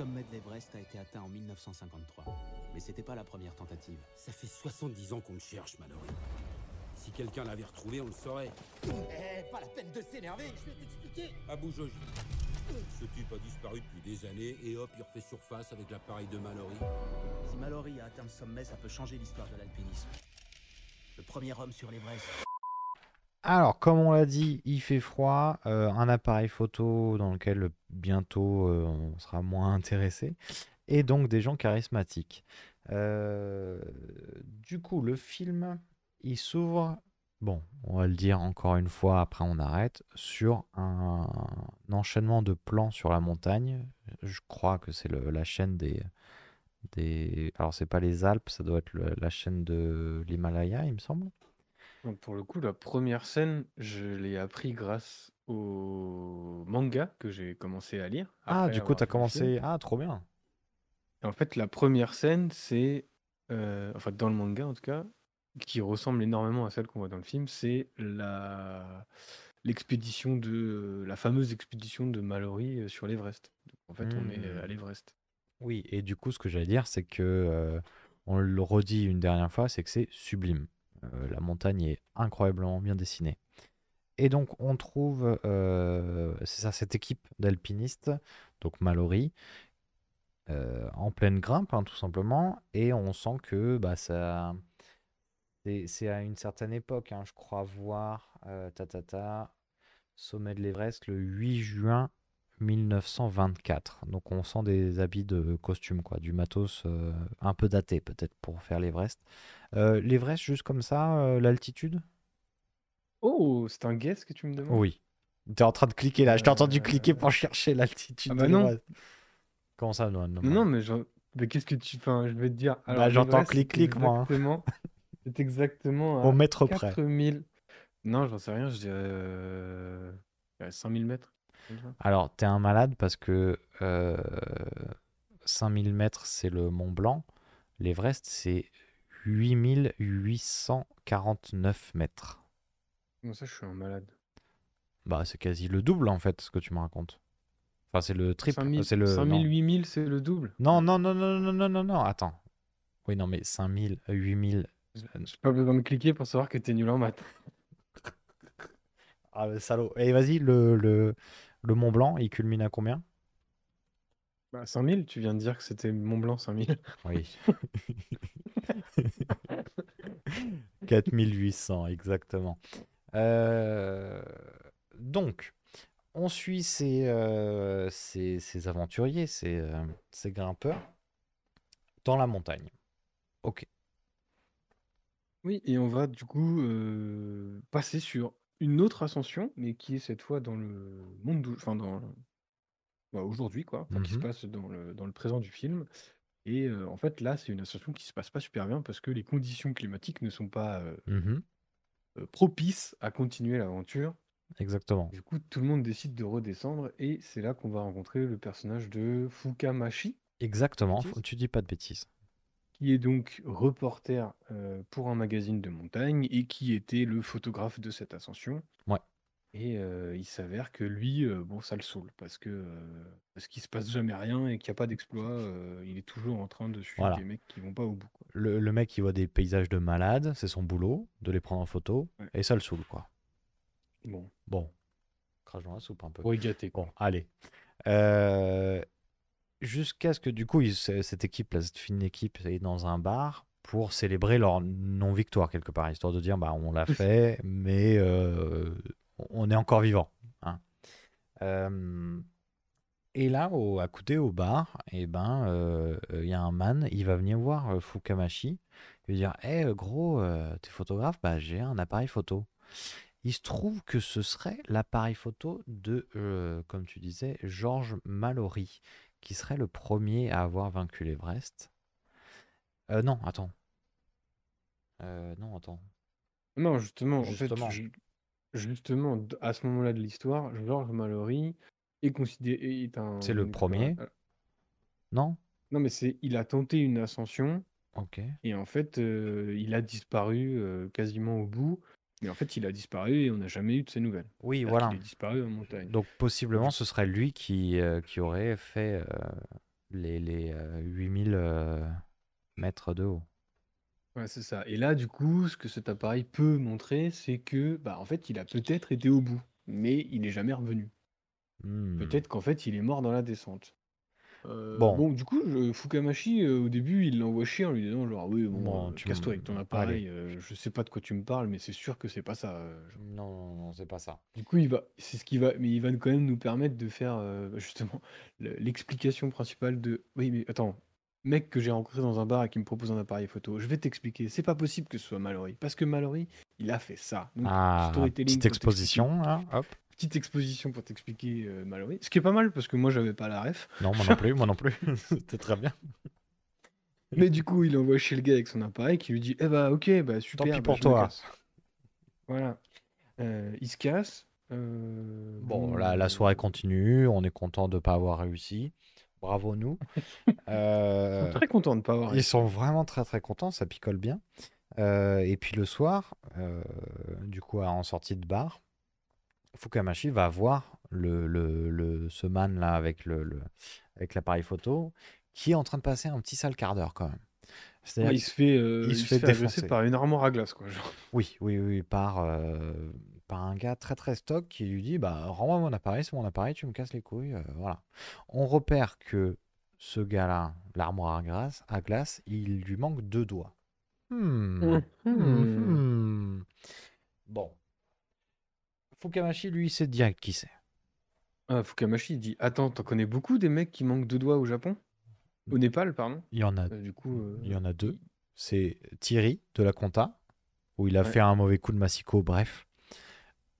Speaker 7: Sommet de l'Everest a été atteint en 1953. Mais c'était pas la première tentative.
Speaker 9: Ça fait 70 ans qu'on le cherche, Mallory. Si quelqu'un l'avait retrouvé, on le saurait.
Speaker 10: Eh, pas la peine de s'énerver, je vais t'expliquer.
Speaker 9: Abou Joji. Ce type a disparu depuis des années et hop, il refait surface avec l'appareil de Mallory.
Speaker 10: Si Mallory a atteint le sommet, ça peut changer l'histoire de l'alpinisme. Le premier homme sur l'Everest.
Speaker 3: Alors, comme on l'a dit, il fait froid. euh, un appareil photo dans lequel bientôt euh, on sera moins intéressé. Et donc des gens charismatiques. Euh, du coup, le film, il s'ouvre, bon, on va le dire encore une fois, après on arrête, sur un, enchaînement de plans sur la montagne. Je crois que c'est la chaîne des... des... Alors, c'est pas les Alpes, ça doit être la chaîne de l'Himalaya, il me semble.
Speaker 2: Donc, pour le coup, la première scène, je l'ai appris grâce au manga que j'ai commencé à lire.
Speaker 3: Ah,
Speaker 2: après
Speaker 3: du coup,
Speaker 2: avoir
Speaker 3: t'as
Speaker 2: vu le film.
Speaker 3: commencé... Ah, trop bien.
Speaker 2: Et en fait, la première scène, c'est, euh, enfin dans le manga en tout cas, qui ressemble énormément à celle qu'on voit dans le film, c'est la, l'expédition de la fameuse expédition de Mallory euh, sur l'Everest. Donc, En fait, on est euh, à
Speaker 3: Hmm.
Speaker 2: l'Everest.
Speaker 3: Oui, et du coup, ce que j'allais dire, c'est que, euh, on le redit une dernière fois, c'est que c'est sublime. Euh, la montagne est incroyablement bien dessinée. Et donc, on trouve, euh, ça, cette équipe d'alpinistes, donc Mallory, euh, en pleine grimpe, hein, tout simplement, et on sent que bah, ça, c'est à une certaine époque, hein, je crois voir, ta, ta, ta, sommet de l'Everest le 8 juin 1924. Donc on sent des habits de costume, quoi, du matos euh, un peu daté peut-être pour faire l'Everest. Euh, L'Everest, juste comme ça, euh, l'altitude?
Speaker 2: Oh, c'est un guess que tu me demandes?
Speaker 3: Oui. T'es en train de cliquer là, je t'ai entendu
Speaker 2: Euh,
Speaker 3: cliquer pour chercher l'altitude
Speaker 2: Ah
Speaker 3: de
Speaker 2: bah non.
Speaker 3: Comment ça, non, non,
Speaker 2: mais, qu'est-ce que tu. Enfin, je vais te dire. Alors,
Speaker 3: Bah, j'entends clic-clic, moi, hein.
Speaker 2: exactement. C'est exactement
Speaker 3: Au mètre près.
Speaker 2: 4000. Non, j'en sais rien, je dirais. Je dirais 5000 mètres. Ça.
Speaker 3: Alors, t'es un malade parce que euh, 5000 mètres, c'est le Mont Blanc. L'Everest, c'est 8849 mètres.
Speaker 2: Comment ça, je suis un malade?
Speaker 3: Bah, c'est quasi le double en fait, ce que tu me racontes. Enfin, c'est le triple.
Speaker 2: 5000,
Speaker 3: C'est le.
Speaker 2: 5000,
Speaker 3: non.
Speaker 2: 8000, c'est le double?
Speaker 3: Non, non, non, non, non, non, non, non, attends. Oui, non, mais 5000, 8000.
Speaker 2: J'ai j'ai pas besoin de cliquer pour savoir que t'es nul en maths.
Speaker 3: Ah, le salaud. Et vas-y, le, le, le Mont Blanc, il culmine à combien?
Speaker 2: Bah, 5000, tu viens de dire que c'était Mont Blanc 5000.
Speaker 3: Oui. 4800, exactement. Euh, donc, on suit ces, euh, ces, ces aventuriers, ces, euh, ces grimpeurs, dans la montagne. Ok.
Speaker 2: Oui, et on va du coup passer sur une autre ascension, mais qui est cette fois dans le monde, enfin dans bah, aujourd'hui quoi, qui se
Speaker 3: Mhm.
Speaker 2: passe dans le, dans le présent du film. Et euh, en fait là, c'est une ascension qui se passe pas super bien parce que les conditions climatiques ne sont pas euh,
Speaker 3: Mhm.
Speaker 2: euh, propices à continuer l'aventure.
Speaker 3: Exactement.
Speaker 2: Du coup, tout le monde décide de redescendre et c'est là qu'on va rencontrer le personnage de Fukamashi,
Speaker 3: Exactement, tu dis pas de bêtises.
Speaker 2: Qui est donc reporter euh, pour un magazine de montagne et qui était le photographe de cette ascension.
Speaker 3: Ouais.
Speaker 2: Et euh, il s'avère que lui, euh, bon, ça le saoule parce que euh, parce qu'il se passe jamais rien et qu'il n'y a pas d'exploit. euh, il est toujours en train de suivre
Speaker 3: Voilà.
Speaker 2: des mecs qui vont pas au bout. quoi.
Speaker 3: Le, le mec, il voit des paysages de malades, c'est son boulot, de les prendre en photo,
Speaker 2: Ouais.
Speaker 3: et ça le saoule, quoi.
Speaker 2: Bon,
Speaker 3: Bon, crache dans la soupe un peu.
Speaker 2: pour y gâter. quoi.
Speaker 3: Bon, allez. Jusqu'à ce que, du coup, ils- cette équipe, là, cette fine équipe, est dans un bar pour célébrer leur non-victoire, quelque part, histoire de dire, bah, on l'a fait, mais euh, on est encore vivant. hein. Euh, et là, au, à côté, au bar, et ben, euh, il y a un man, il va venir voir euh, Fukamashi, il va dire, hé, gros, euh, t'es photographe? Bah, j'ai un appareil photo. Il se trouve que ce serait l'appareil photo de, comme tu disais, Georges Mallory, qui serait le premier à avoir vaincu l'Everest. Euh, non, attends. Euh, non, attends.
Speaker 2: Non, justement, en fait, à ce moment-là de l'histoire, Georges Mallory est considéré est un.
Speaker 3: C'est le
Speaker 2: une-
Speaker 3: premier
Speaker 2: un-
Speaker 3: Non
Speaker 2: Non, mais c'est il a tenté une ascension
Speaker 3: Ok.
Speaker 2: et en fait, euh, il a disparu euh, quasiment au bout. Mais en fait, il a disparu et on n'a jamais eu de ses nouvelles.
Speaker 3: Oui, voilà.
Speaker 2: qu'il est disparu en montagne.
Speaker 3: Donc possiblement, ce serait lui qui, euh, qui aurait fait euh, les, les euh, 8000 euh, mètres de haut.
Speaker 2: Ouais, c'est ça. Et là, du coup, ce que cet appareil peut montrer, c'est que, bah, en fait, il a peut-être été au bout, mais il n'est jamais revenu.
Speaker 3: Hmm.
Speaker 2: Peut-être qu'en fait, il est mort dans la descente. Euh,
Speaker 3: Bon.
Speaker 2: bon, du coup, je- Fukamashi, euh, au début, il l'envoie chier en lui disant genre, oui, bon, euh,
Speaker 3: tu
Speaker 2: casse-toi avec ton
Speaker 3: allez.
Speaker 2: appareil, euh, je sais pas de quoi tu me parles, mais c'est sûr que c'est pas ça. euh, genre.
Speaker 3: Non, non, non, c'est pas ça.
Speaker 2: Du coup, il va, c'est ce qui va, mais il va quand même nous permettre de faire euh, justement le- l'explication principale de, oui, mais attends, mec que j'ai rencontré dans un bar et qui me propose un appareil photo, je vais t'expliquer, c'est pas possible que ce soit Mallory, parce que Mallory, il a fait ça. Donc,
Speaker 3: Ah,
Speaker 2: storytelling
Speaker 3: petite
Speaker 2: pour
Speaker 3: exposition, hein, hop.
Speaker 2: Petite exposition pour t'expliquer euh, Mallory, ce qui est pas mal parce que moi j'avais pas la ref.
Speaker 3: Non, moi non plus, moi non plus. C'était très bien.
Speaker 2: Mais du coup, il envoie chez le gars avec son appareil qui lui dit Eh bah, ok, bah super.
Speaker 3: pis
Speaker 2: bah,
Speaker 3: pour toi.
Speaker 2: Voilà. Euh, il se casse. euh,
Speaker 3: Bon, la, la soirée continue, on est content de ne pas avoir réussi. Bravo nous.
Speaker 2: Ils
Speaker 3: Euh,
Speaker 2: sont très contents de pas avoir.
Speaker 3: ils sont vraiment très très contents, ça picole bien. Et puis le soir, du coup en sortie de bar, Fukamashi va voir le, le, le- ce man là avec le, le- avec l'appareil photo qui est en train de passer un petit sale quart d'heure quand même. C'est-à-dire
Speaker 2: Ouais, il se fait, euh,
Speaker 3: il
Speaker 2: il
Speaker 3: se
Speaker 2: se
Speaker 3: fait
Speaker 2: fait agresser
Speaker 3: défoncer.
Speaker 2: par une armoire à glace, quoi. genre.
Speaker 3: Oui, oui, oui, par, euh, par un gars très très stock qui lui dit bah rends-moi mon appareil, c'est mon appareil, tu me casses les couilles, euh, voilà. On repère que ce gars-là, l'armoire à glace, à glace, il lui manque deux doigts. Hmm, hmm, hmm. Bon. Fukamashi, lui, c'est direct qui c'est.
Speaker 2: Ah, Fukamashi, il dit Attends, t'en connais beaucoup des mecs qui manquent deux doigts au Japon? Au Népal, pardon?
Speaker 3: Il y en a,
Speaker 2: Euh, Du coup, euh,
Speaker 3: il y en a deux. C'est Thierry de la Compta, où il a
Speaker 2: Ouais.
Speaker 3: fait un mauvais coup de Massico, bref.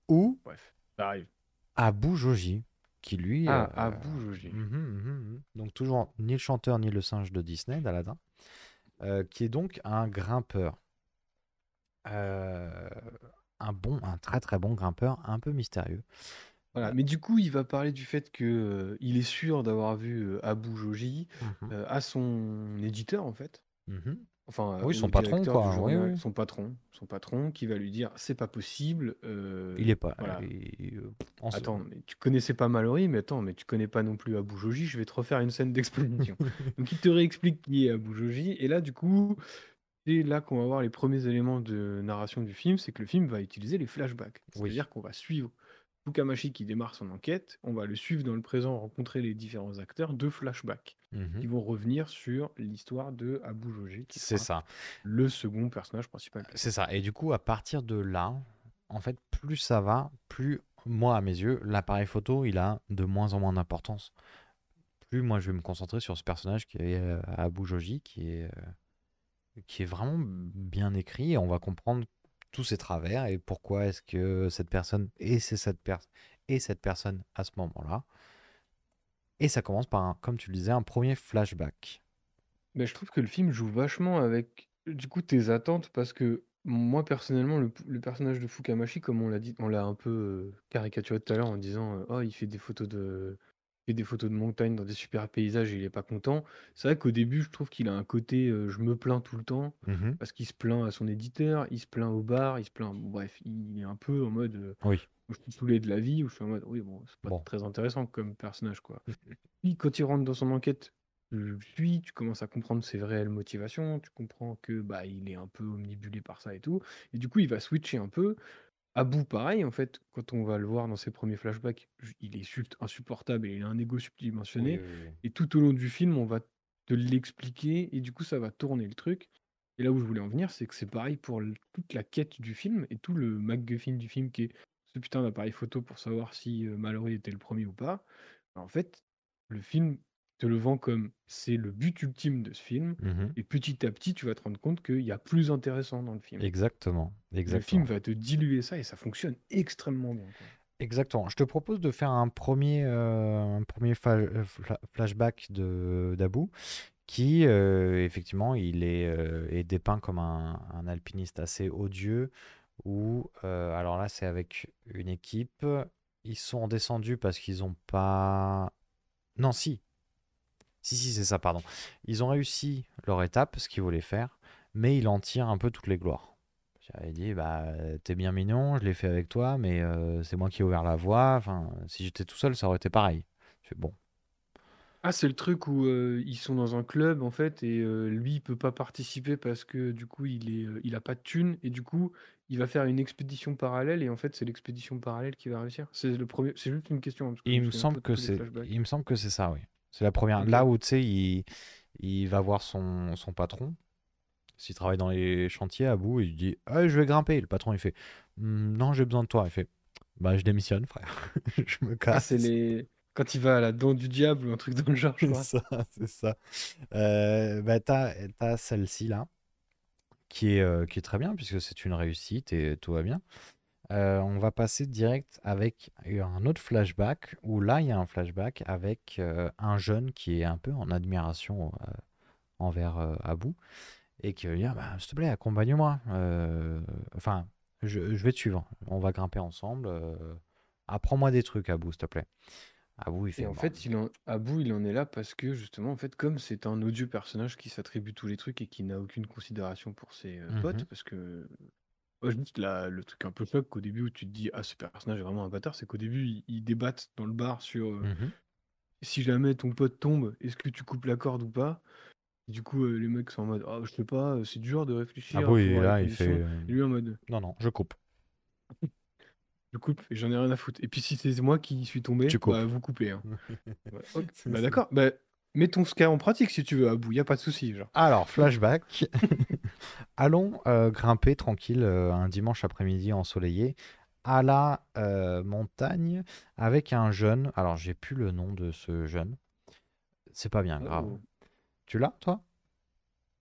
Speaker 3: Ou
Speaker 2: bref, ça arrive.
Speaker 3: Abu Joji, qui lui.
Speaker 2: Ah,
Speaker 3: euh,
Speaker 2: Abu Joji.
Speaker 3: mhm, mhm, mhm. Donc toujours ni le chanteur ni le singe de Disney, d'Aladin, qui est donc un grimpeur. Euh, un bon, un très très bon grimpeur, un peu mystérieux.
Speaker 2: Voilà, mais du coup, il va parler du fait que euh, il est sûr d'avoir vu euh, Abu Joji
Speaker 3: Mhm.
Speaker 2: euh, à son éditeur, en fait.
Speaker 3: Mhm.
Speaker 2: Enfin, euh,
Speaker 3: Oui, son patron, quoi, oui, oui.
Speaker 2: son patron, son patron, qui va lui dire c'est pas possible. euh,
Speaker 3: Il est pas.
Speaker 2: voilà.
Speaker 3: euh,
Speaker 2: Attends, mais tu connaissais pas Mallory, mais attends, mais tu connais pas non plus Abu Joji, je vais te refaire une scène d'exposition. Donc il te réexplique qui est Abu Joji, et là du coup, c'est là qu'on va voir les premiers éléments de narration du film, c'est que le film va utiliser les flashbacks.
Speaker 3: Oui.
Speaker 2: C'est-à-dire qu'on va suivre Fukamashi qui démarre son enquête, on va le suivre dans le présent, rencontrer les différents acteurs de flashbacks,
Speaker 3: Mhm.
Speaker 2: qui vont revenir sur l'histoire de Abu Joji, qui
Speaker 3: C'est
Speaker 2: sera
Speaker 3: ça.
Speaker 2: le second personnage principal.
Speaker 3: C'est ça. Et du coup, à partir de là, en fait, plus ça va, plus, moi, à mes yeux, l'appareil photo, il a de moins en moins d'importance. Plus moi, je vais me concentrer sur ce personnage qui est euh, Abu Joji, qui est, euh, qui est vraiment bien écrit, et on va comprendre tous ses travers et pourquoi est-ce que cette personne et c'est cette, per- et cette personne à ce moment-là. Et ça commence par, un, comme tu le disais, un premier flashback.
Speaker 2: Mais je trouve que le film joue vachement avec du coup tes attentes parce que moi personnellement le, le personnage de Fukamashi comme on l'a dit on l'a un peu euh, caricaturé tout à l'heure en disant euh, oh il fait des photos de fait des photos de montagne dans des super paysages et il est pas content. C'est vrai qu'au début je trouve qu'il a un côté euh, je me plains tout le temps
Speaker 3: Mhm.
Speaker 2: parce qu'il se plaint à son éditeur, il se plaint au bar, il se plaint bon, bref, il est un peu en mode euh,
Speaker 3: Oui.
Speaker 2: je suis saoulé de la vie ou je suis en mode oui bon c'est pas
Speaker 3: Bon.
Speaker 2: très intéressant comme personnage quoi. Puis quand il rentre dans son enquête, tu suis, tu commences à comprendre ses réelles motivations, tu comprends que bah il est un peu omnibulé par ça et tout, et du coup il va switcher un peu. Abu pareil en fait, quand on va le voir dans ses premiers flashbacks, ju- il est insupportable et il a un ego subdimensionné,
Speaker 3: Oui, oui, oui.
Speaker 2: et tout au long du film on va te l'expliquer et du coup ça va tourner le truc. Et là où je voulais en venir, c'est que c'est pareil pour l- toute la quête du film et tout le MacGuffin du film qui est ce putain d'appareil photo pour savoir si euh, Mallory était le premier ou pas. En fait, le film te le vend comme c'est le but ultime de ce film,
Speaker 3: Mhm.
Speaker 2: et petit à petit, tu vas te rendre compte qu'il y a plus intéressant dans le film.
Speaker 3: Exactement.
Speaker 2: Le
Speaker 3: Exactement.
Speaker 2: film va te diluer ça et ça fonctionne extrêmement bien. quoi.
Speaker 3: Exactement. Je te propose de faire un premier, euh, un premier euh, fla- flashback de d'Abou, qui euh, effectivement il est, euh, est dépeint comme un, un alpiniste assez odieux. Où, alors là, c'est avec une équipe. Ils sont descendus parce qu'ils n'ont pas. Non, si. Si, si, c'est ça, pardon. Ils ont réussi leur étape, ce qu'ils voulaient faire, mais il en tire un peu toutes les gloires. J'avais dit, bah, t'es bien mignon, je l'ai fait avec toi, mais euh, c'est moi qui ai ouvert la voie. Enfin, si j'étais tout seul, ça aurait été pareil. Je fais, bon,
Speaker 2: Ah, c'est le truc où euh, ils sont dans un club en fait et euh, lui il peut pas participer parce que du coup il est, il a pas de thune et du coup il va faire une expédition parallèle et en fait c'est l'expédition parallèle qui va réussir. C'est le premier, c'est juste une question. hein, parce que je
Speaker 3: il
Speaker 2: me
Speaker 3: semble que c'est, il me semble que c'est ça, oui. C'est la première. Là où, tu sais, il, il va voir son, son patron. S'il travaille dans les chantiers à bout, il dit Ah, Je vais grimper. Le patron, il fait Hmm, Non, j'ai besoin de toi. Il fait Bah, je démissionne, frère. je me
Speaker 2: Ah,
Speaker 3: casse.
Speaker 2: c'est les quand il va à la dent du diable ou un truc dans le genre, je
Speaker 3: C'est ça, c'est ça. Euh, bah, t'as, t'as celle-ci là, qui est, euh, qui est très bien, puisque c'est une réussite et tout va bien. Euh, on va passer direct avec un autre flashback, où là, il y a un flashback avec euh, un jeune qui est un peu en admiration euh, envers Abou, et qui va lui dire, bah, s'il te plaît, accompagne-moi. Enfin, je, je vais te suivre. On va grimper ensemble. apprends-moi des trucs, Abou, s'il te plaît. Abou, il fait,
Speaker 2: Et en
Speaker 3: Bon,
Speaker 2: fait, il en... Abu, il en est là parce que justement, en fait, comme c'est un odieux personnage qui s'attribue tous les trucs et qui n'a aucune considération pour ses euh, potes, parce que Ouais, juste la le truc un peu choc au début où tu te dis: «Ah ce personnage est vraiment un bâtard», c'est qu'au début, ils ils débattent dans le bar sur, heu,
Speaker 3: Mmh
Speaker 2: si jamais ton pote tombe, est-ce que tu coupes la corde ou pas? Du coup, heu, les mecs sont en mode: «Ah je sais pas, heu, c'est dur de
Speaker 3: Ah
Speaker 2: réfléchir, faut
Speaker 3: est
Speaker 2: voir les
Speaker 3: là, il fait,
Speaker 2: conditions».
Speaker 3: heu:
Speaker 2: Et lui en mode:
Speaker 3: «Non, non, je coupe».
Speaker 2: «Je coupe et j'en ai rien à foutre. Et puis si c'est moi qui suis tombé,
Speaker 3: Tu coupes.
Speaker 2: bah vous coupez, hein». Ouais, OK,
Speaker 3: C'est
Speaker 2: bah d'accord, bah mets ton cas en pratique si tu veux, Abou, y a pas de souci, genre.
Speaker 3: Alors, flashback. Allons euh, grimper tranquille euh, un dimanche après-midi ensoleillé à la euh, montagne avec un jeune. Alors, j'ai plus le nom de ce jeune. C'est pas bien grave.
Speaker 2: Oh.
Speaker 3: Tu l'as, toi?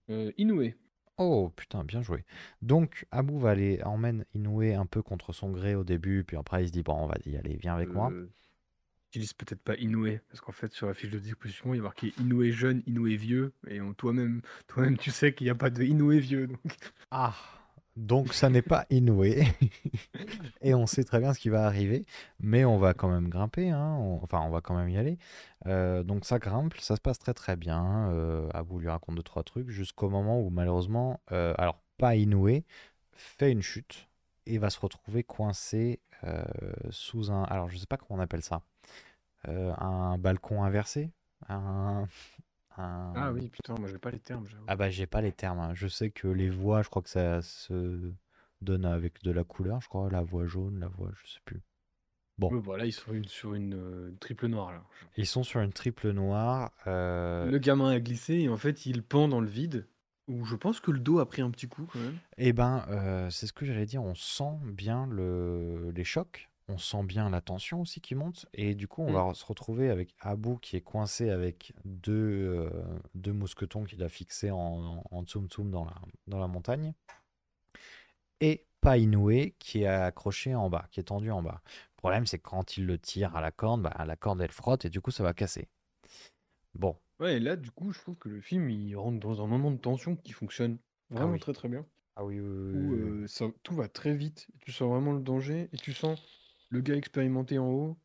Speaker 2: Heu, Inoue.
Speaker 3: Oh putain, bien joué. Donc, Abou va aller, emmène Inoue un peu contre son gré au début, puis après il se dit bon, on va y aller, viens avec moi.
Speaker 2: Heu, utilise peut-être pas Inoue, parce qu'en fait sur la fiche de disposition, il y a marqué Inoue jeune, Inoue vieux, et toi-même toi-même tu sais qu'il y a pas de Inoue vieux, donc
Speaker 3: Ah, donc ça n'est pas Inoue. Et on sait très bien ce qui va arriver, mais on va quand même grimper, hein, enfin on va quand même y aller. Euh, donc ça grimpe, ça se passe très très bien. Euh, Abou lui raconte deux trois trucs jusqu'au moment où malheureusement, euh, alors pas Inoue, fait une chute et va se retrouver coincé euh, sous un, alors je sais pas comment on appelle ça, Euh, un balcon inversé, un, un-
Speaker 2: Ah oui, putain, moi j'ai pas les termes,
Speaker 3: ah bah j'ai pas les termes. hein. Je sais que les voix, je crois que ça se donne avec de la couleur, je crois, la voix jaune, la voix, je sais plus. Bon,
Speaker 2: Ouais, bah là, ils sont une sur une, heu, triple noire, là.
Speaker 3: ils sont sur une triple noire. euh,
Speaker 2: Le gamin a glissé et en fait, il pend dans le vide, où je pense que le dos a pris un petit coup quand même.
Speaker 3: Eh ben, euh, c'est ce que j'allais dire. On sent bien le... les chocs, on sent bien la tension aussi qui monte, et du coup, on
Speaker 2: Mmh.
Speaker 3: va se retrouver avec Abou qui est coincé avec deux, euh, deux mousquetons qu'il a fixés en, en tsum tsum dans la, dans la montagne, et Painoué qui est accroché en bas, qui est tendu en bas. Le problème, c'est que quand il le tire à la corde, bah, la corde elle frotte et du coup, ça va casser. Bon,
Speaker 2: Ouais, et là, du coup, je trouve que le film, il rentre dans un moment de tension qui fonctionne vraiment
Speaker 3: oui.
Speaker 2: très très bien.
Speaker 3: ah oui, oui, oui,
Speaker 2: Où euh, ça, tout va très vite, tu sens vraiment le danger, et tu sens le gars expérimenté en haut,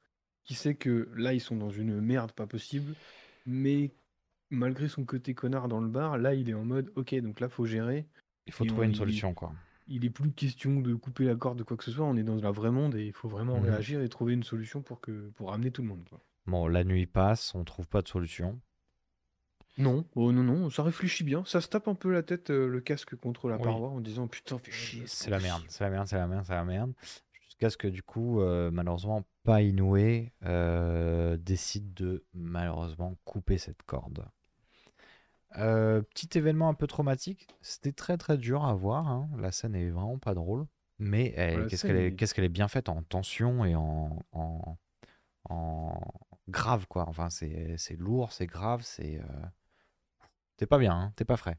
Speaker 2: qui sait que là, ils sont dans une merde pas possible, mais malgré son côté connard dans le bar, là, il est en mode, ok, donc là, faut gérer,
Speaker 3: il faut
Speaker 2: et
Speaker 3: trouver
Speaker 2: on-
Speaker 3: une
Speaker 2: il-
Speaker 3: solution, quoi.
Speaker 2: il est plus question de couper la corde de quoi que ce soit, on est dans un vrai monde, et il faut vraiment
Speaker 3: Mhm.
Speaker 2: réagir et trouver une solution pour, que, pour ramener tout le monde. quoi.
Speaker 3: Bon, la nuit passe, on trouve pas de solution.
Speaker 2: Non, oh non, non, ça réfléchit bien, ça se tape un peu la tête, euh, le casque contre la
Speaker 3: Oui.
Speaker 2: paroi, en disant, putain, fais chier.
Speaker 3: C'est la merde, c'est la merde, c'est la merde, c'est la merde. Jusqu'à ce que du coup, euh, malheureusement, pas Inoue euh, décide de malheureusement couper cette corde. Euh, petit événement un peu traumatique, c'était très très dur à voir. hein. La scène est vraiment pas drôle, mais elle- qu'est-ce qu'elle est,
Speaker 2: est-
Speaker 3: qu'est-ce qu'elle est bien faite en tension et en, en, en grave quoi. Enfin, c'est c'est lourd, c'est grave, c'est euh, t'es pas bien, hein, t'es pas frais.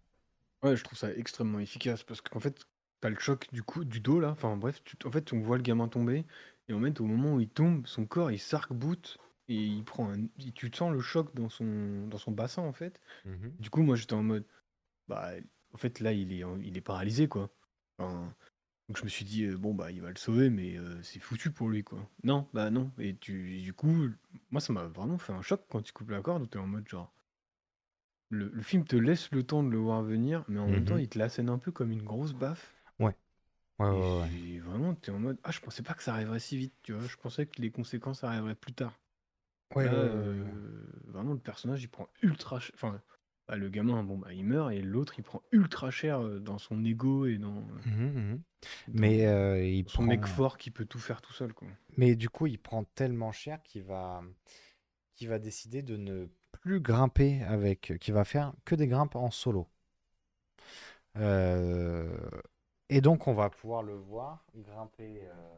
Speaker 2: Ouais, je trouve ça extrêmement efficace parce qu'en fait, t'as le choc du coup du dos là. Enfin bref, tu- en fait, on voit le gamin tomber et en fait, au moment où il tombe, son corps il s'arc-boute et il prend un. il- Tu sens le choc dans son dans son bassin en fait. Du coup, moi j'étais en mode, bah, en fait là, il est en- il est paralysé quoi. Enfin, donc je me suis dit euh, bon bah il va le sauver, mais euh, c'est foutu pour lui quoi. Non, bah non. Et tu, du coup, moi ça m'a vraiment fait un choc quand tu coupes la corde où t'es en mode genre. Le, le film te laisse le temps de le voir venir, mais en même temps,
Speaker 3: Mhm.
Speaker 2: il te l'assène un peu comme une grosse baffe.
Speaker 3: Ouais, ouais, ouais, ouais.
Speaker 2: vraiment, t'es en mode, ah, je pensais pas que ça arriverait si vite, tu vois. Je pensais que les conséquences arriveraient plus tard.
Speaker 3: Ouais,
Speaker 2: Là, euh, vraiment, le personnage, il prend ultra cher. Enfin, bah, le gamin, bon, bah, il meurt, et l'autre, il prend ultra cher euh, dans son ego et dans,
Speaker 3: Mhm, mhm.
Speaker 2: dans
Speaker 3: Mais euh, il
Speaker 2: son mec
Speaker 3: prend-
Speaker 2: fort qui peut tout faire tout seul, quoi.
Speaker 3: Mais du coup, il prend tellement cher qu'il va, qu'il va décider de ne plus grimper avec, qu'il va faire que des grimpes en solo. Euh, et donc, on va pouvoir le voir grimper, euh,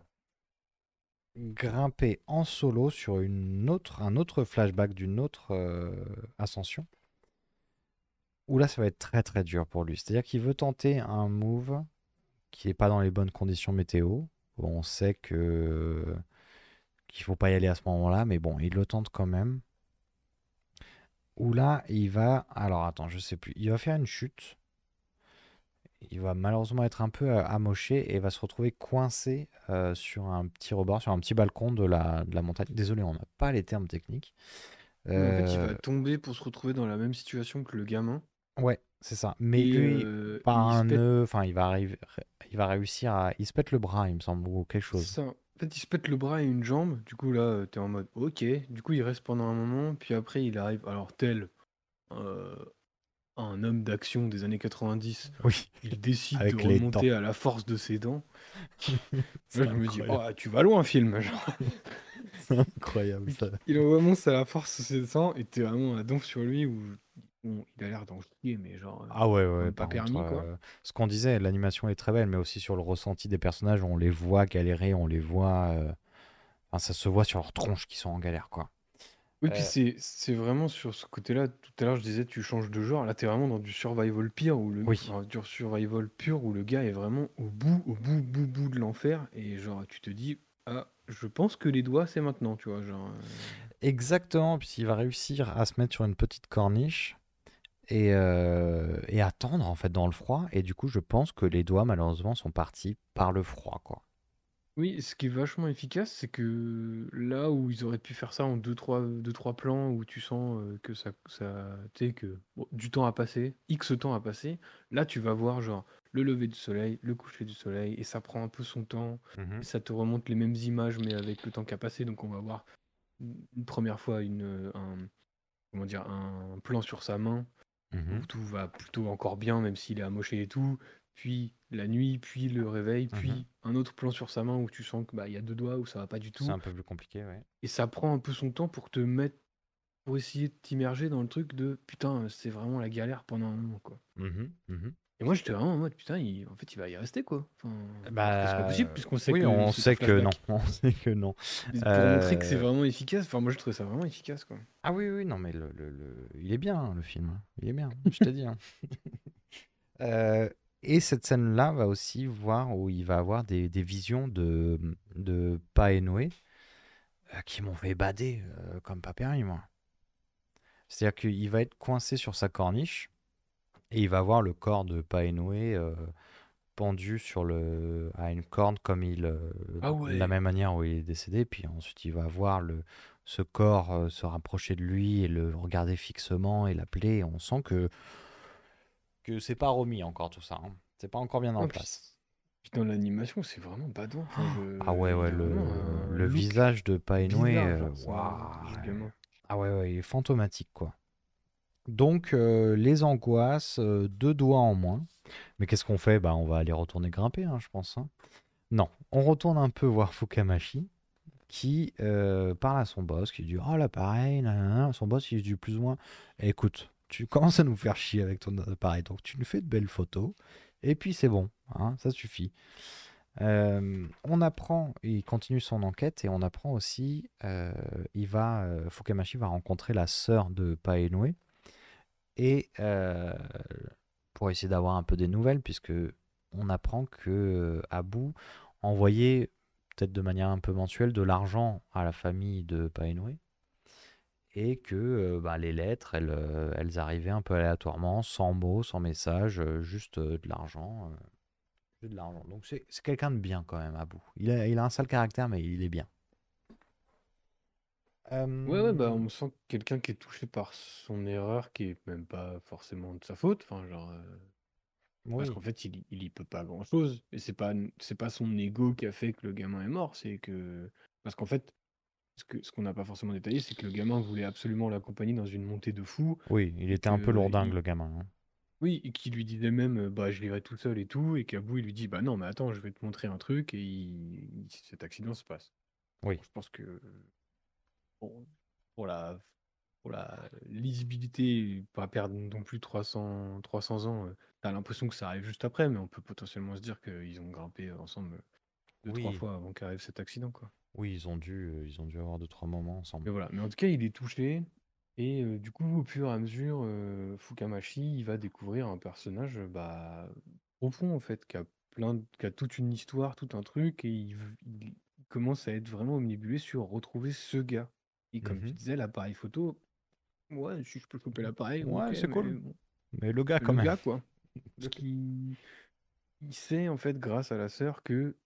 Speaker 3: grimper en solo sur une autre, un autre flashback d'une autre euh, ascension. Où là, ça va être très très dur pour lui. C'est-à-dire qu'il veut tenter un move qui n'est pas dans les bonnes conditions météo. On sait que qu'il faut pas y aller à ce moment-là, mais bon, il le tente quand même. Où là, il va. Alors attends, je sais plus. Il va faire une chute. Il va malheureusement être un peu euh, amoché et va se retrouver coincé euh, sur un petit rebord, sur un petit balcon de la, de la montagne. Désolé, on n'a pas les termes techniques.
Speaker 2: En fait, il
Speaker 3: Euh,
Speaker 2: va tomber pour se retrouver dans la même situation que le gamin.
Speaker 3: Ouais, C'est ça. Mais
Speaker 2: Et,
Speaker 3: lui,
Speaker 2: euh,
Speaker 3: par un
Speaker 2: pète-
Speaker 3: nœud, enfin, il va arriver, il va réussir à, il se pète le bras, il me semble, ou quelque chose.
Speaker 2: Ça. En fait, il se pète le bras et une jambe. Du coup, là, euh, t'es en mode OK. Du coup, il reste pendant un moment. Puis après, il arrive. Alors, tel euh, un homme d'action des années 90,
Speaker 3: Oui.
Speaker 2: il décide
Speaker 3: Avec
Speaker 2: de remonter à la force de ses dents. Là, je me dis, oh, tu vas loin, film. genre.
Speaker 3: C'est incroyable ça.
Speaker 2: Il monstre à la force de ses dents et t'es vraiment à donf sur lui où bon, il a l'air d'en chier, mais genre.
Speaker 3: Ah ouais, ouais,
Speaker 2: pas
Speaker 3: contre,
Speaker 2: permis, quoi.
Speaker 3: euh, ce qu'on disait, l'animation est très belle, mais aussi sur le ressenti des personnages, on les voit galérer, on les voit. euh, Enfin, ça se voit sur leurs tronches qui sont en galère, quoi.
Speaker 2: Oui, puis
Speaker 3: Euh,
Speaker 2: c'est c'est vraiment sur ce côté-là. Tout à l'heure, je disais, tu changes de genre. Là, t'es vraiment dans du survival pire, où le,
Speaker 3: Oui.
Speaker 2: enfin, du survival pur, où le gars est vraiment au bout, au bout, bout, bout de l'enfer. Et genre, tu te dis, ah, je pense que les doigts, c'est maintenant, tu vois. Genre, euh,
Speaker 3: Exactement, puisqu'il va réussir à se mettre sur une petite corniche et, euh, et attendre en fait dans le froid. Et du coup, je pense que les doigts, malheureusement, sont partis par le froid, quoi.
Speaker 2: Oui, ce qui est vachement efficace, c'est que là où ils auraient pu faire ça en deux, trois, deux, trois plans, où tu sens euh, que ça, ça tu sais, que bon, du temps a passé, X temps a passé, là tu vas voir genre le lever du soleil, le coucher du soleil, et ça prend un peu son temps,
Speaker 3: Mhm.
Speaker 2: et ça te remonte les mêmes images, mais avec le temps qui a passé, donc on va voir une première fois une, euh, un, comment dire, un plan sur sa main,
Speaker 3: Mhm.
Speaker 2: où tout va plutôt encore bien, même s'il est amoché et tout. Puis la nuit, puis le réveil, puis
Speaker 3: Mhm.
Speaker 2: un autre plan sur sa main où tu sens que bah y a deux doigts où ça va pas du tout.
Speaker 3: C'est un peu plus compliqué, ouais.
Speaker 2: Et ça prend un peu son temps pour te mettre, pour essayer de t'immerger dans le truc de putain, c'est vraiment la galère pendant un moment quoi.
Speaker 3: Mhm, mhm.
Speaker 2: Et moi j'étais vraiment en mode putain, il- en fait il va y rester quoi. Enfin, c'est
Speaker 3: Bah,
Speaker 2: pas possible puisqu'on sait
Speaker 3: oui,
Speaker 2: que
Speaker 3: on sait que non. On sait que non.
Speaker 2: Mais Pour montrer que c'est
Speaker 3: Euh,
Speaker 2: vraiment efficace, enfin moi je trouvais ça vraiment efficace quoi.
Speaker 3: Ah oui, oui, non, mais le, le- le- il est bien, le film. hein. Il est bien, je te dis. hein. Euh, et cette scène-là va aussi voir où il va avoir des, des visions de, de Pa et Noé euh, qui m'ont fait bader euh, comme pas permis, moi. C'est-à-dire qu'il va être coincé sur sa corniche et il va voir le corps de Pa et Noé euh, pendu sur le, à une corde comme il,
Speaker 2: Ah
Speaker 3: de la même manière où il est décédé. Puis ensuite, il va voir le, ce corps se rapprocher de lui et le regarder fixement et l'appeler. On sent que, que c'est pas remis encore tout ça. hein. C'est pas encore bien en
Speaker 2: Ouais, puis-
Speaker 3: place.
Speaker 2: Puis dans l'animation c'est vraiment badant. Enfin, je-
Speaker 3: Ah ouais, ouais, le, le visage de Pa et Noé,
Speaker 2: bizarre,
Speaker 3: euh. Ah ouais, ouais, il est fantomatique, quoi. Donc, euh, les angoisses, euh, deux doigts en moins. Mais qu'est-ce qu'on fait? Bah, on va aller retourner grimper, hein, je pense. hein. Non, on retourne un peu voir Fukamashi, qui parle à son boss, qui dit Oh l'appareil, nanana. son boss, il dit plus ou moins Écoute, tu commences à nous faire chier avec ton appareil, donc tu nous fais de belles photos, et puis c'est bon, hein, ça suffit. Euh, on apprend, il continue son enquête et on apprend aussi, euh, il va, euh, va rencontrer la sœur de Paenue et euh, pour essayer d'avoir un peu des nouvelles, puisque on apprend que Abu envoyait peut-être de manière un peu mensuelle de l'argent à la famille de Paenue et que euh, bah, les lettres, elles, euh, elles arrivaient un peu aléatoirement, sans mots, sans message, euh, juste de l'argent. juste de l'argent. Donc c'est quelqu'un de bien quand même, Abou. Il a, il a un sale caractère, mais il est bien.
Speaker 2: Ouais, ouais, bah on sent quelqu'un qui est touché par son erreur, qui est même pas forcément de sa faute. Enfin, genre, euh, parce
Speaker 3: oui.
Speaker 2: qu'en fait, il, il y peut pas grand-chose. Et c'est pas, c'est pas son ego qui a fait que le gamin est mort. C'est que, parce qu'en fait, ce que, ce qu'on n'a pas forcément détaillé, c'est que le gamin voulait absolument l'accompagner dans une montée de fou.
Speaker 3: Oui, il était un peu lourdingue,
Speaker 2: il-
Speaker 3: le gamin. hein.
Speaker 2: oui, et qui lui disait même, euh, bah, je l'irai tout seul et tout, et qu'à bout, il lui dit, bah non, mais attends, je vais te montrer un truc, et il- il- cet accident se passe.
Speaker 3: Oui.
Speaker 2: Je pense que bon, pour la, pour la lisibilité, pas perdre non plus 300, 300 ans, euh, t'as l'impression que ça arrive juste après, mais on peut potentiellement se dire qu'ils ont grimpé ensemble deux, trois
Speaker 3: Oui.
Speaker 2: fois avant qu'arrive cet accident, quoi.
Speaker 3: Oui, ils ont dû, euh, ils ont dû avoir deux, trois moments
Speaker 2: Mais
Speaker 3: ensemble.
Speaker 2: voilà, mais en tout cas, il est touché, et euh, du coup, au fur et à mesure, euh, Fukamashi, il va découvrir un personnage bah, profond, en fait, qui a, plein de- qui a toute une histoire, tout un truc, et il, v- il- il commence à être vraiment omnibulé sur retrouver ce gars. Et comme tu
Speaker 3: Mhm.
Speaker 2: disais, l'appareil photo, ouais, si je peux choper l'appareil,
Speaker 3: Ouais,
Speaker 2: ok,
Speaker 3: c'est cool.
Speaker 2: mais bon,
Speaker 3: Mais le gars, quand
Speaker 2: le
Speaker 3: même.
Speaker 2: gars, quoi. Parce qu'il il sait, en fait, grâce à la sœur, que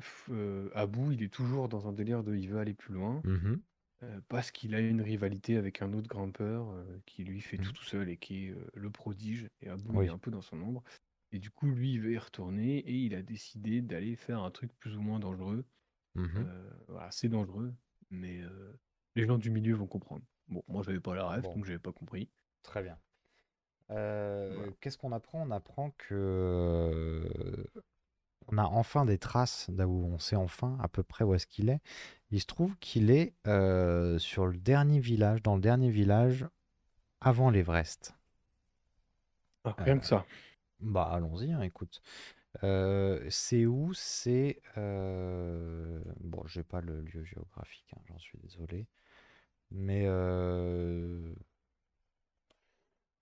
Speaker 2: f- euh, Abu, il est toujours dans un délire de il veut aller plus loin.
Speaker 3: Mhm.
Speaker 2: euh, parce qu'il a une rivalité avec un autre grimpeur euh, qui lui fait tout tout seul et qui est euh, le prodige. Et Abou est un peu dans son ombre. Et du coup, lui, il veut y retourner et il a décidé d'aller faire un truc plus ou moins dangereux. Euh, voilà, c'est dangereux, mais euh, les gens du milieu vont comprendre. Bon, moi, j'avais pas la rêve,
Speaker 3: Bon.
Speaker 2: donc j'avais pas compris.
Speaker 3: Très bien. Euh. Qu'est-ce qu'on apprend? On apprend que euh, on a enfin des traces d'Abou. On sait enfin à peu près où est-ce qu'il est. Il se trouve qu'il est euh, sur le dernier village, dans le dernier village avant l'Everest.
Speaker 2: Ah, rien que ça.
Speaker 3: Bah allons-y, hein, écoute. Euh, c'est où? C'est euh, bon, j'ai pas le lieu géographique, hein, j'en suis désolé. Mais euh,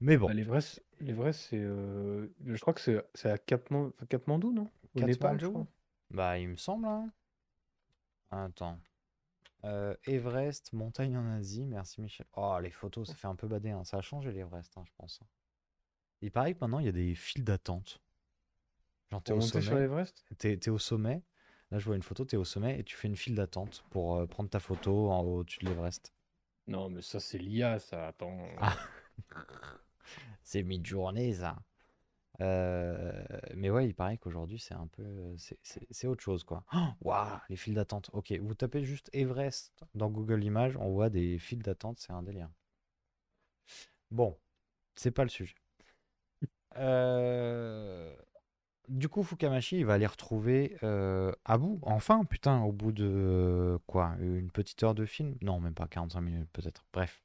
Speaker 3: mais bon.
Speaker 2: Bah, l'Everest, c'est, euh, je crois que c'est à Katmandou, non? Au Népal, je crois.
Speaker 3: Bah, il me semble, hein. Attends. Euh, Everest, montagne en Asie, merci Michel. Oh, les photos, ça fait un peu badé, hein. Ça a changé l'Everest, hein, je pense. Il paraît que maintenant, il y a des files d'attente. Genre, t'es au sommet,
Speaker 2: l'Everest?
Speaker 3: t'es, t'es au sommet. Là, je vois une photo, t'es au sommet et tu fais une file d'attente pour euh, prendre ta photo en haut au-dessus de l'Everest.
Speaker 2: Non, mais ça, c'est l'IA, ça. Attends.
Speaker 3: Ah. C'est mid-journée, ça. Euh, mais ouais, il paraît qu'aujourd'hui, c'est un peu. C'est c'est- c'est autre chose, quoi. Oh, Waouh, les files d'attente. Ok, vous tapez juste Everest dans Google Images, on voit des files d'attente, c'est un délire. Bon, c'est pas le sujet. Euh, Du coup, Fukamashi, il va aller retrouver euh, Abu, enfin, putain, au bout de quoi? Une petite heure de film? Non, même pas 45 minutes, peut-être. Bref.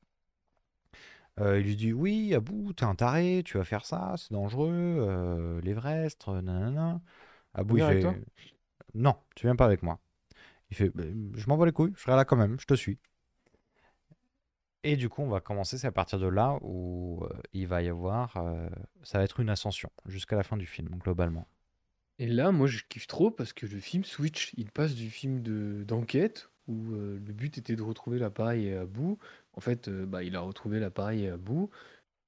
Speaker 3: Euh, il lui dit oui, Abou, t'es un taré, tu vas faire ça, c'est dangereux, euh, l'Everest, euh, nanana. Abou, il fait
Speaker 2: toi?
Speaker 3: non, tu viens pas avec moi. Il fait Bah, je m'en bats les couilles, je serai là quand même, je te suis. Et du coup, on va commencer, c'est à partir de là où euh, il va y avoir, euh, ça va être une ascension jusqu'à la fin du film, globalement.
Speaker 2: Et là, moi, je kiffe trop parce que le film switch. Il passe du film de d'enquête où euh, le but était de retrouver l'appareil à bout. En fait, euh, bah, il a retrouvé l'appareil à bout.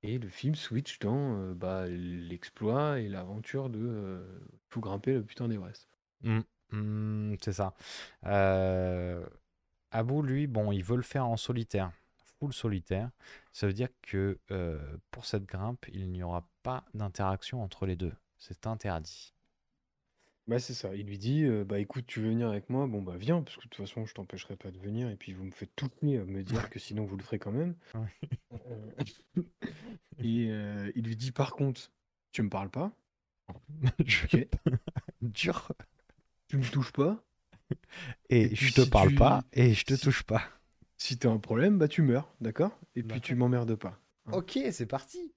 Speaker 2: Et le film switch dans euh, bah, l'exploit et l'aventure de euh, tout grimper le putain d'Everest.
Speaker 3: Mm, mm, c'est ça. Euh, Abou, lui, bon, il veut le faire en solitaire, full solitaire. Ça veut dire que euh, pour cette grimpe, il n'y aura pas d'interaction entre les deux. C'est interdit.
Speaker 2: Bah, c'est ça. Il lui dit Bah écoute, tu veux venir avec moi? Bon, bah viens, parce que de toute façon, je t'empêcherai pas de venir. Et puis, vous me faites tout nuit à me dire que sinon, vous le ferez quand même. Euh, et euh, il lui dit Par contre, tu me parles pas?
Speaker 3: Je-
Speaker 2: Ok.
Speaker 3: Dur.
Speaker 2: Tu me touches pas?
Speaker 3: Et,
Speaker 2: Et puis
Speaker 3: je te
Speaker 2: si
Speaker 3: parle
Speaker 2: tu-
Speaker 3: pas et je te
Speaker 2: si-
Speaker 3: touche pas.
Speaker 2: Si t'as un problème, bah tu meurs, d'accord? Et puis tu
Speaker 3: D'accord.
Speaker 2: m'emmerdes pas. Hein.
Speaker 3: Ok, c'est parti.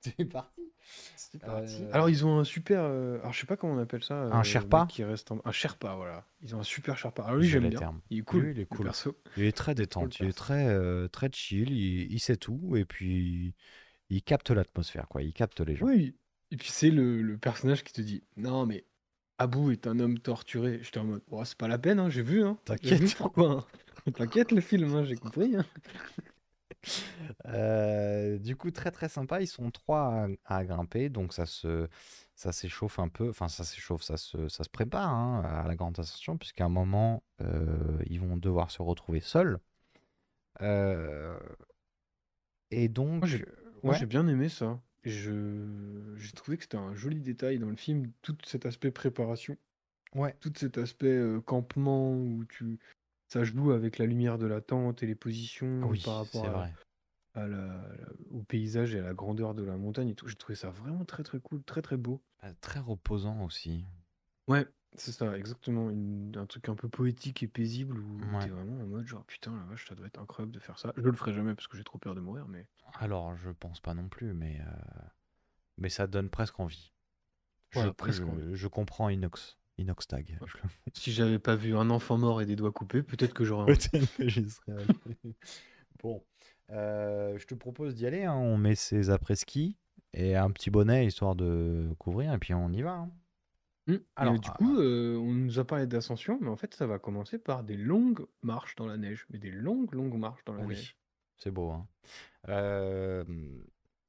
Speaker 3: C'est parti.
Speaker 2: C'est parti.
Speaker 3: Euh,
Speaker 2: Alors ils ont un super, euh, alors je sais pas comment on appelle ça, euh,
Speaker 3: Un
Speaker 2: le
Speaker 3: Sherpa
Speaker 2: qui reste en... un Sherpa, voilà. Ils ont un super Sherpa. Alors lui
Speaker 3: J'ai
Speaker 2: j'aime bien.
Speaker 3: termes.
Speaker 2: Il est cool.
Speaker 3: Lui, il est cool.
Speaker 2: perso.
Speaker 3: Il est très détente, il est très, euh, très chill, il, il sait tout et puis il capte l'atmosphère, quoi. Il capte les gens.
Speaker 2: Oui. Et puis c'est le, le personnage qui te dit non mais Abou est un homme torturé. J'étais en mode oh, c'est pas la peine, hein, j'ai vu. Hein.
Speaker 3: T'inquiète.
Speaker 2: vu pourquoi. hein. T'inquiète le film, hein, j'ai compris. hein.
Speaker 3: Euh, du coup, très très sympa. Ils sont trois à, à grimper, donc ça se, ça s'échauffe un peu. Enfin, ça s'échauffe, ça se, ça se prépare hein, à la grande ascension, puisqu'à un moment, euh, ils vont devoir se retrouver seuls. Euh, et donc,
Speaker 2: Moi, j'ai-
Speaker 3: ouais.
Speaker 2: bien aimé ça. Je j'ai trouvé que c'était un joli détail dans le film, tout cet aspect préparation.
Speaker 3: Ouais.
Speaker 2: tout cet aspect euh, campement où tu ça joue avec la lumière de la tente et les positions
Speaker 3: oui,
Speaker 2: par
Speaker 3: c'est
Speaker 2: rapport à,
Speaker 3: vrai.
Speaker 2: à la- la- au paysage et à la grandeur de la montagne et tout. J'ai trouvé ça vraiment très très cool, très très beau.
Speaker 3: Euh, Très reposant aussi.
Speaker 2: Ouais, c'est ça, exactement. une- un truc un peu poétique et paisible où
Speaker 3: Ouais.
Speaker 2: vraiment en mode genre putain la vache, ça doit être incroyable de faire ça. Je le ferai jamais parce que j'ai trop peur de mourir, mais
Speaker 3: Alors, je pense pas non plus, mais, euh, mais ça donne presque envie. Je,
Speaker 2: Voilà, presque
Speaker 3: je-
Speaker 2: envie.
Speaker 3: je comprends Inox. Inox Tag. Je le-
Speaker 2: si j'avais pas vu un enfant mort et des doigts coupés, peut-être que j'aurais.
Speaker 3: Peut-être que j'y serais allé. Bon, euh, je te propose d'y aller. hein. On met ses après-ski et un petit bonnet histoire de couvrir, et puis on y va. hein.
Speaker 2: Mm.
Speaker 3: Alors,
Speaker 2: du
Speaker 3: ah,
Speaker 2: coup, euh, on nous a parlé d'ascension, mais en fait, ça va commencer par des longues marches dans la neige. Mais des longues, longues marches dans la
Speaker 3: Oui,
Speaker 2: neige.
Speaker 3: c'est beau. Hein. Euh,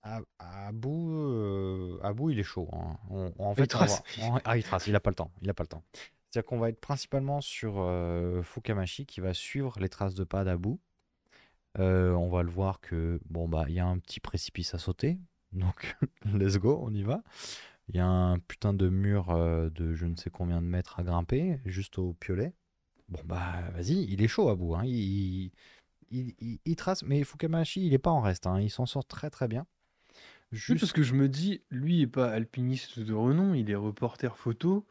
Speaker 3: à, à bout, euh, à bout, il est chaud. hein. On- en
Speaker 2: Il
Speaker 3: fait, on
Speaker 2: trace.
Speaker 3: on- ah, il trace. Il a pas le temps. Il a pas le temps. C'est-à-dire qu'on va être principalement sur euh, Fukamashi qui va suivre les traces de pas d'Abu. Euh, on va le voir que bon bah il y a un petit précipice à sauter, donc let's go, on y va. Il y a un putain de mur euh, de je ne sais combien de mètres à grimper, juste au piolet. Bon bah vas-y, il est chaud à bout, hein. il, il, il- il trace, mais Fukamashi il est pas en reste, hein. il s'en sort très très bien.
Speaker 2: Oui,
Speaker 3: Juste,
Speaker 2: parce que je me dis, lui est pas alpiniste de renom, il est reporter photo.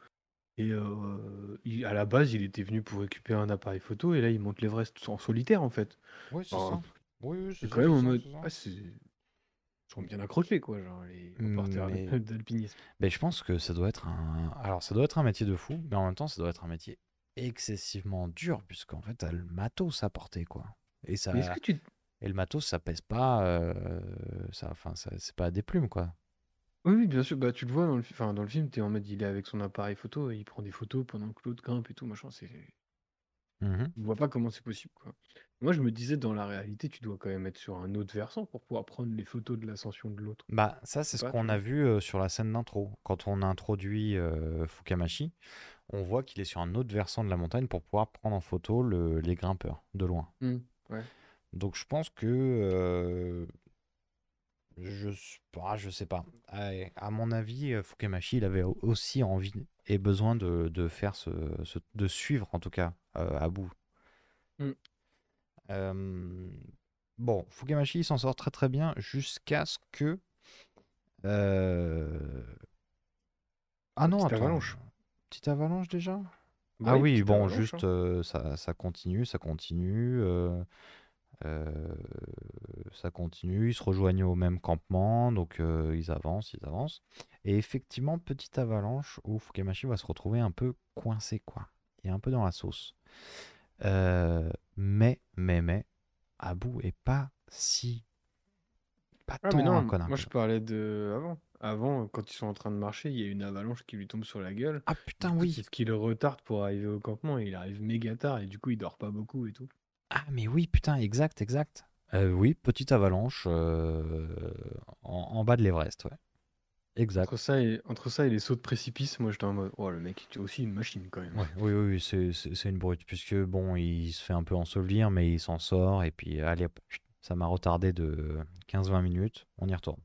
Speaker 2: Et euh, il- à la base, il était venu pour récupérer un appareil photo, et là, il monte l'Everest en solitaire, en fait.
Speaker 3: oui c'est
Speaker 2: Enfin,
Speaker 3: ça. Oui, oui, c'est
Speaker 2: c'est
Speaker 3: ça,
Speaker 2: quand même
Speaker 3: c'est
Speaker 2: en
Speaker 3: ça,
Speaker 2: mode,
Speaker 3: c'est ça.
Speaker 2: ah, c'est, ils sont bien accrochés, quoi, genre les reporters
Speaker 3: Mais-
Speaker 2: d'alpinisme.
Speaker 3: Ben, je pense que ça doit être un. Alors, ça doit être un métier de fou, mais en même temps, ça doit être un métier excessivement dur, puisqu'en fait, t'as le matos à porter, quoi. Et, ça...
Speaker 2: Mais est-ce que tu,
Speaker 3: Et le matos, ça pèse pas. euh, ça... Enfin, ça... c'est pas des plumes, quoi.
Speaker 2: Oui, oui, bien sûr. Bah, tu le vois dans le, fi- enfin, dans le film, t'es en mode, il est avec son appareil photo et il prend des photos pendant que l'autre grimpe et tout, machin. C'est,
Speaker 3: Mhm.
Speaker 2: je vois pas comment c'est possible, quoi. Moi, je me disais, dans la réalité, tu dois quand même être sur un autre versant pour pouvoir prendre les photos de l'ascension de l'autre.
Speaker 3: Bah, ça, c'est ce
Speaker 2: pas,
Speaker 3: qu'on a
Speaker 2: vois.
Speaker 3: vu euh, sur la scène d'intro. Quand on a introduit euh, Fukamashi, on voit qu'il est sur un autre versant de la montagne pour pouvoir prendre en photo le- les grimpeurs de loin.
Speaker 2: Hmm, ouais.
Speaker 3: Donc, je pense que. euh, Je, s- ah, je sais pas. À, à mon avis, euh, Fukamashi, il avait au- aussi envie et besoin de, de faire ce, ce- de suivre en tout cas euh, à bout.
Speaker 2: Mm.
Speaker 3: Euh, bon, Fukamashi il s'en sort très très bien jusqu'à ce que. Ah non,
Speaker 2: Petite
Speaker 3: attends.
Speaker 2: avalanche.
Speaker 3: Petite avalanche déjà?
Speaker 2: Bah
Speaker 3: Ah
Speaker 2: oui,
Speaker 3: bon, juste
Speaker 2: hein.
Speaker 3: euh, ça, ça continue, ça continue, euh, ça continue. Ils se rejoignent au même campement, donc euh, ils avancent, ils avancent. Et effectivement, petite avalanche où Fukamashi va se retrouver un peu coincé, quoi. Il est un peu dans la sauce. Euh, mais, mais, mais, Abu est pas si. Pas
Speaker 2: Ah,
Speaker 3: tant
Speaker 2: mais non,
Speaker 3: un connard
Speaker 2: moi je parlais de avant. Avant, quand ils sont en train de marcher, il y a une avalanche qui lui tombe sur la gueule.
Speaker 3: Ah putain, oui!
Speaker 2: c'est ce qui le retarde pour arriver au campement et il arrive méga tard et du coup, il dort pas beaucoup et tout.
Speaker 3: Ah, mais oui, putain, exact, exact. Euh, oui, petite avalanche euh, en, en bas de l'Everest, ouais. Exact.
Speaker 2: Entre ça et, entre ça et les sauts de précipice, moi j'étais en mode, oh le mec, tu aussi une machine quand même.
Speaker 3: Ouais, oui, oui, oui, c'est une brute, puisque bon, il se fait un peu ensevelir, mais il s'en sort, et puis allez, ça m'a retardé de 15-20 minutes, on y retourne.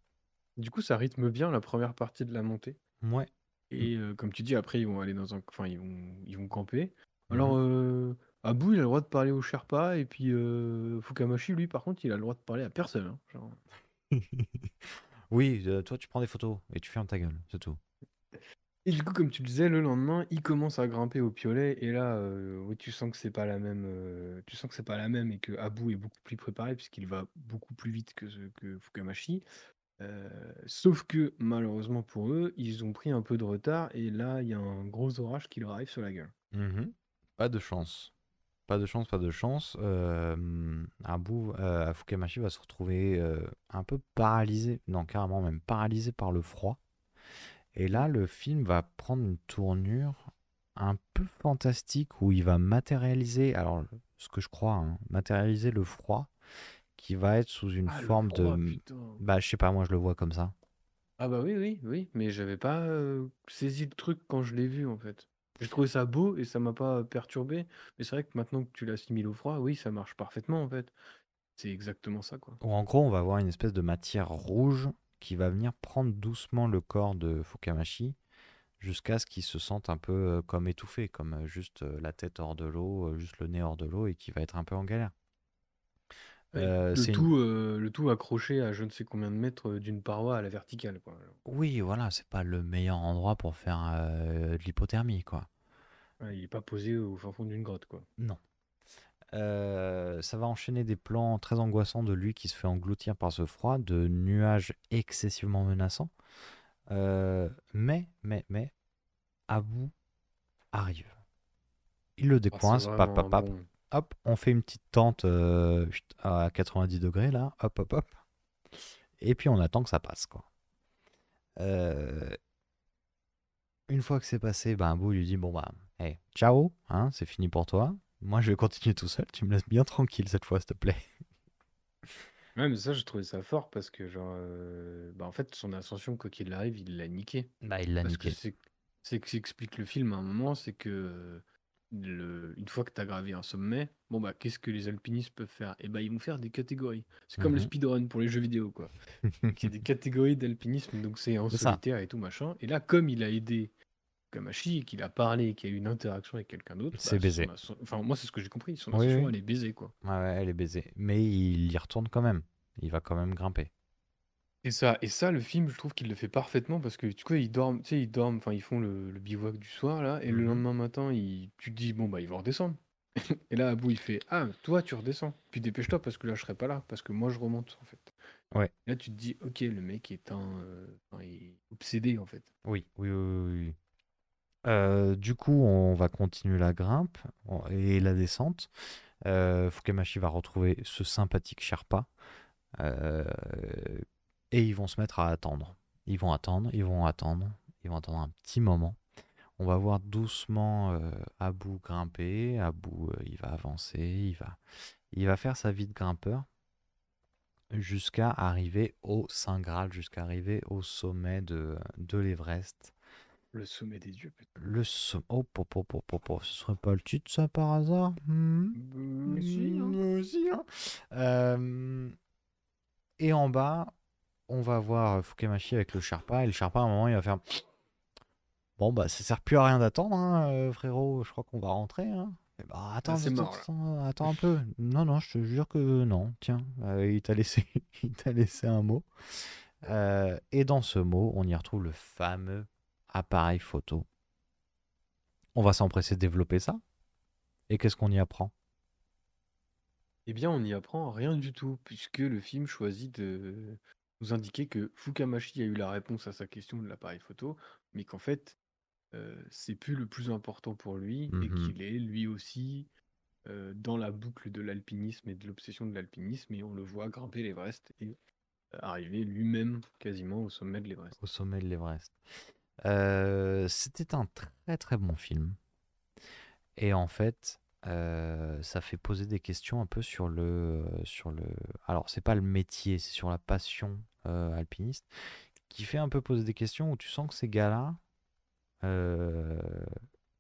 Speaker 2: Du coup, ça rythme bien la première partie de la montée.
Speaker 3: Ouais.
Speaker 2: Et euh, comme tu dis, après, ils vont aller dans un. Enfin, ils vont, ils vont camper. Alors,
Speaker 3: Mhm.
Speaker 2: Abu, il a le droit de parler au Sherpa, et puis euh, Fukamashi, lui, par contre, il a le droit de parler à personne. hein. Genre,
Speaker 3: Oui, euh, toi, tu prends des photos, et tu fermes ta gueule, c'est tout.
Speaker 2: Et du coup, comme tu le disais, le lendemain, il commence à grimper au piolet, et là, euh, oui, tu sens que c'est pas la même, euh, tu sens que c'est pas la même, et que Abu est beaucoup plus préparé puisqu'il va beaucoup plus vite que, ce- que Fukamashi. Euh, sauf que malheureusement pour eux, ils ont pris un peu de retard, et là, il y a un gros orage qui leur arrive sur la gueule.
Speaker 3: Mhm. Pas de chance. Pas de chance, pas de chance. Euh, Abu, euh, Fukamashi va se retrouver euh, un peu paralysé, non, carrément même paralysé par le froid. Et là, le film va prendre une tournure un peu fantastique où il va matérialiser, alors ce que je crois, hein, matérialiser le froid qui va être sous une
Speaker 2: Ah,
Speaker 3: forme
Speaker 2: froid,
Speaker 3: de...
Speaker 2: putain.
Speaker 3: Bah, je sais pas, moi je le vois comme ça.
Speaker 2: Ah bah oui, oui, oui, mais j'avais pas euh, saisi le truc quand je l'ai vu en fait. J'ai trouvé ça beau et ça m'a pas perturbé, mais c'est vrai que maintenant que tu l'assimiles au froid, oui, ça marche parfaitement en fait. C'est exactement ça quoi.
Speaker 3: Ou en gros, on va avoir une espèce de matière rouge qui va venir prendre doucement le corps de Fukamashi jusqu'à ce qu'il se sente un peu euh, comme étouffé, comme euh, juste euh, la tête hors de l'eau, juste le nez hors de l'eau et qui va être un peu en galère. Euh,
Speaker 2: le
Speaker 3: c'est une-
Speaker 2: tout, euh, le tout accroché à je ne sais combien de mètres euh, d'une paroi à la verticale quoi.
Speaker 3: Oui, voilà, c'est pas le meilleur endroit pour faire de l'hypothermie, quoi.
Speaker 2: Ouais, il est pas posé au fin fond d'une grotte quoi.
Speaker 3: Non. Ça va enchaîner des plans très angoissants de lui qui se fait engloutir par ce froid, de nuages excessivement menaçants. Mais, mais, mais, Abu arrive. Il le
Speaker 2: Ah, c'est
Speaker 3: décoince, pap,
Speaker 2: vraiment
Speaker 3: pap,
Speaker 2: un
Speaker 3: pap.
Speaker 2: bon-
Speaker 3: Hop, on fait une petite tente euh, à 90 degrés là, hop, hop, hop. Et puis on attend que ça passe, quoi. Euh, une fois que c'est passé, ben, Abu lui dit Bon, bah, hey, ciao, hein, c'est fini pour toi. Moi, je vais continuer tout seul. Tu me laisses bien tranquille cette fois, s'il te plaît.
Speaker 2: Ouais, mais ça, j'ai trouvé ça fort parce que, genre, euh, bah, en fait, son ascension, quoi qu'il arrive, il l'a niqué.
Speaker 3: Bah, il l'a
Speaker 2: Parce que
Speaker 3: niqué.
Speaker 2: c'est c'est que s'explique le film à un moment, c'est que le une fois que tu as gravé un sommet, bon, bah, qu'est-ce que les alpinistes peuvent faire? Et bah, ils vont faire des catégories. C'est comme le
Speaker 3: Mmh
Speaker 2: speedrun pour les jeux vidéo, quoi. Y a des catégories d'alpinisme, donc c'est en
Speaker 3: C'est ça.
Speaker 2: solitaire et tout machin. Et là, comme il a aidé Kamashi et qu'il a parlé et qu'il y a eu une interaction avec quelqu'un d'autre,
Speaker 3: C'est
Speaker 2: bah,
Speaker 3: baisé.
Speaker 2: son enfin, moi, c'est ce que j'ai compris. Son
Speaker 3: Oui,
Speaker 2: ascension,
Speaker 3: oui.
Speaker 2: elle est baisée, quoi.
Speaker 3: Ouais, ouais, elle est baisée. Mais il y retourne quand même. Il va quand même grimper.
Speaker 2: Et ça et ça, le film, je trouve qu'il le fait parfaitement parce que, tu vois, ils dorment, tu sais, ils dorment, enfin, ils font le le bivouac du soir, là, et le
Speaker 3: Mmh
Speaker 2: lendemain matin, ils tu te dis: «Bon, bah, ils vont redescendre». Et là, Abou, il fait: «Ah, toi, tu redescends, puis dépêche-toi parce que là, je serai pas là, parce que moi, je remonte, en fait».
Speaker 3: Ouais.
Speaker 2: Là, tu te dis: «OK, le mec est un, heu, enfin, est obsédé, en fait».
Speaker 3: Oui, oui, oui, oui, oui. Euh, du coup, on va continuer la grimpe on- et la descente. Euh, Fukamashi va retrouver ce sympathique Sherpa. euh, et ils vont se mettre à attendre. Ils vont attendre, ils vont attendre, ils vont attendre un petit moment. On va voir doucement euh, Abou grimper. Abou, euh, il va avancer, il va, il va faire sa vie de grimpeur jusqu'à arriver au Saint Graal, jusqu'à arriver au sommet de, de l'Everest.
Speaker 2: Le sommet des dieux, peut-être.
Speaker 3: Le sommet. Oh, po, po, po, po, po. ce serait pas le titre, ça, par hasard? Hmm?
Speaker 2: Bah, si, hein.
Speaker 3: Hmm, si, hein. Euh, Et en bas, on va voir Fukemashi avec le Sherpa. Et le Sherpa, à un moment, il va faire Bon, bah, ça sert plus à rien d'attendre, hein, euh, frérot. Je crois qu'on va rentrer. Hein. Et bah, attends,
Speaker 2: Ah, c'est
Speaker 3: attends,
Speaker 2: mort,
Speaker 3: attends, attends un peu. Non, non, je te jure que non. Tiens, euh, il t'a laissé, il t'a laissé un mot. Euh, et dans ce mot, on y retrouve le fameux appareil photo. On va s'empresser de développer ça. Et qu'est-ce qu'on y apprend?
Speaker 2: Eh bien, on n'y apprend rien du tout, puisque le film choisit de nous indiquer que Fukamashi a eu la réponse à sa question de l'appareil photo, mais qu'en fait, euh, c'est plus le plus important pour lui et
Speaker 3: Mhm.
Speaker 2: qu'il est lui aussi euh, dans la boucle de l'alpinisme et de l'obsession de l'alpinisme, et on le voit grimper l'Everest et euh, arriver lui-même quasiment au sommet de l'Everest.
Speaker 3: au sommet de l'Everest Euh, C'était un très très bon film. Et en fait, ça fait poser des questions un peu sur le, sur le. Alors, c'est pas le métier, c'est sur la passion euh, alpiniste, qui fait un peu poser des questions où tu sens que ces gars-là, euh,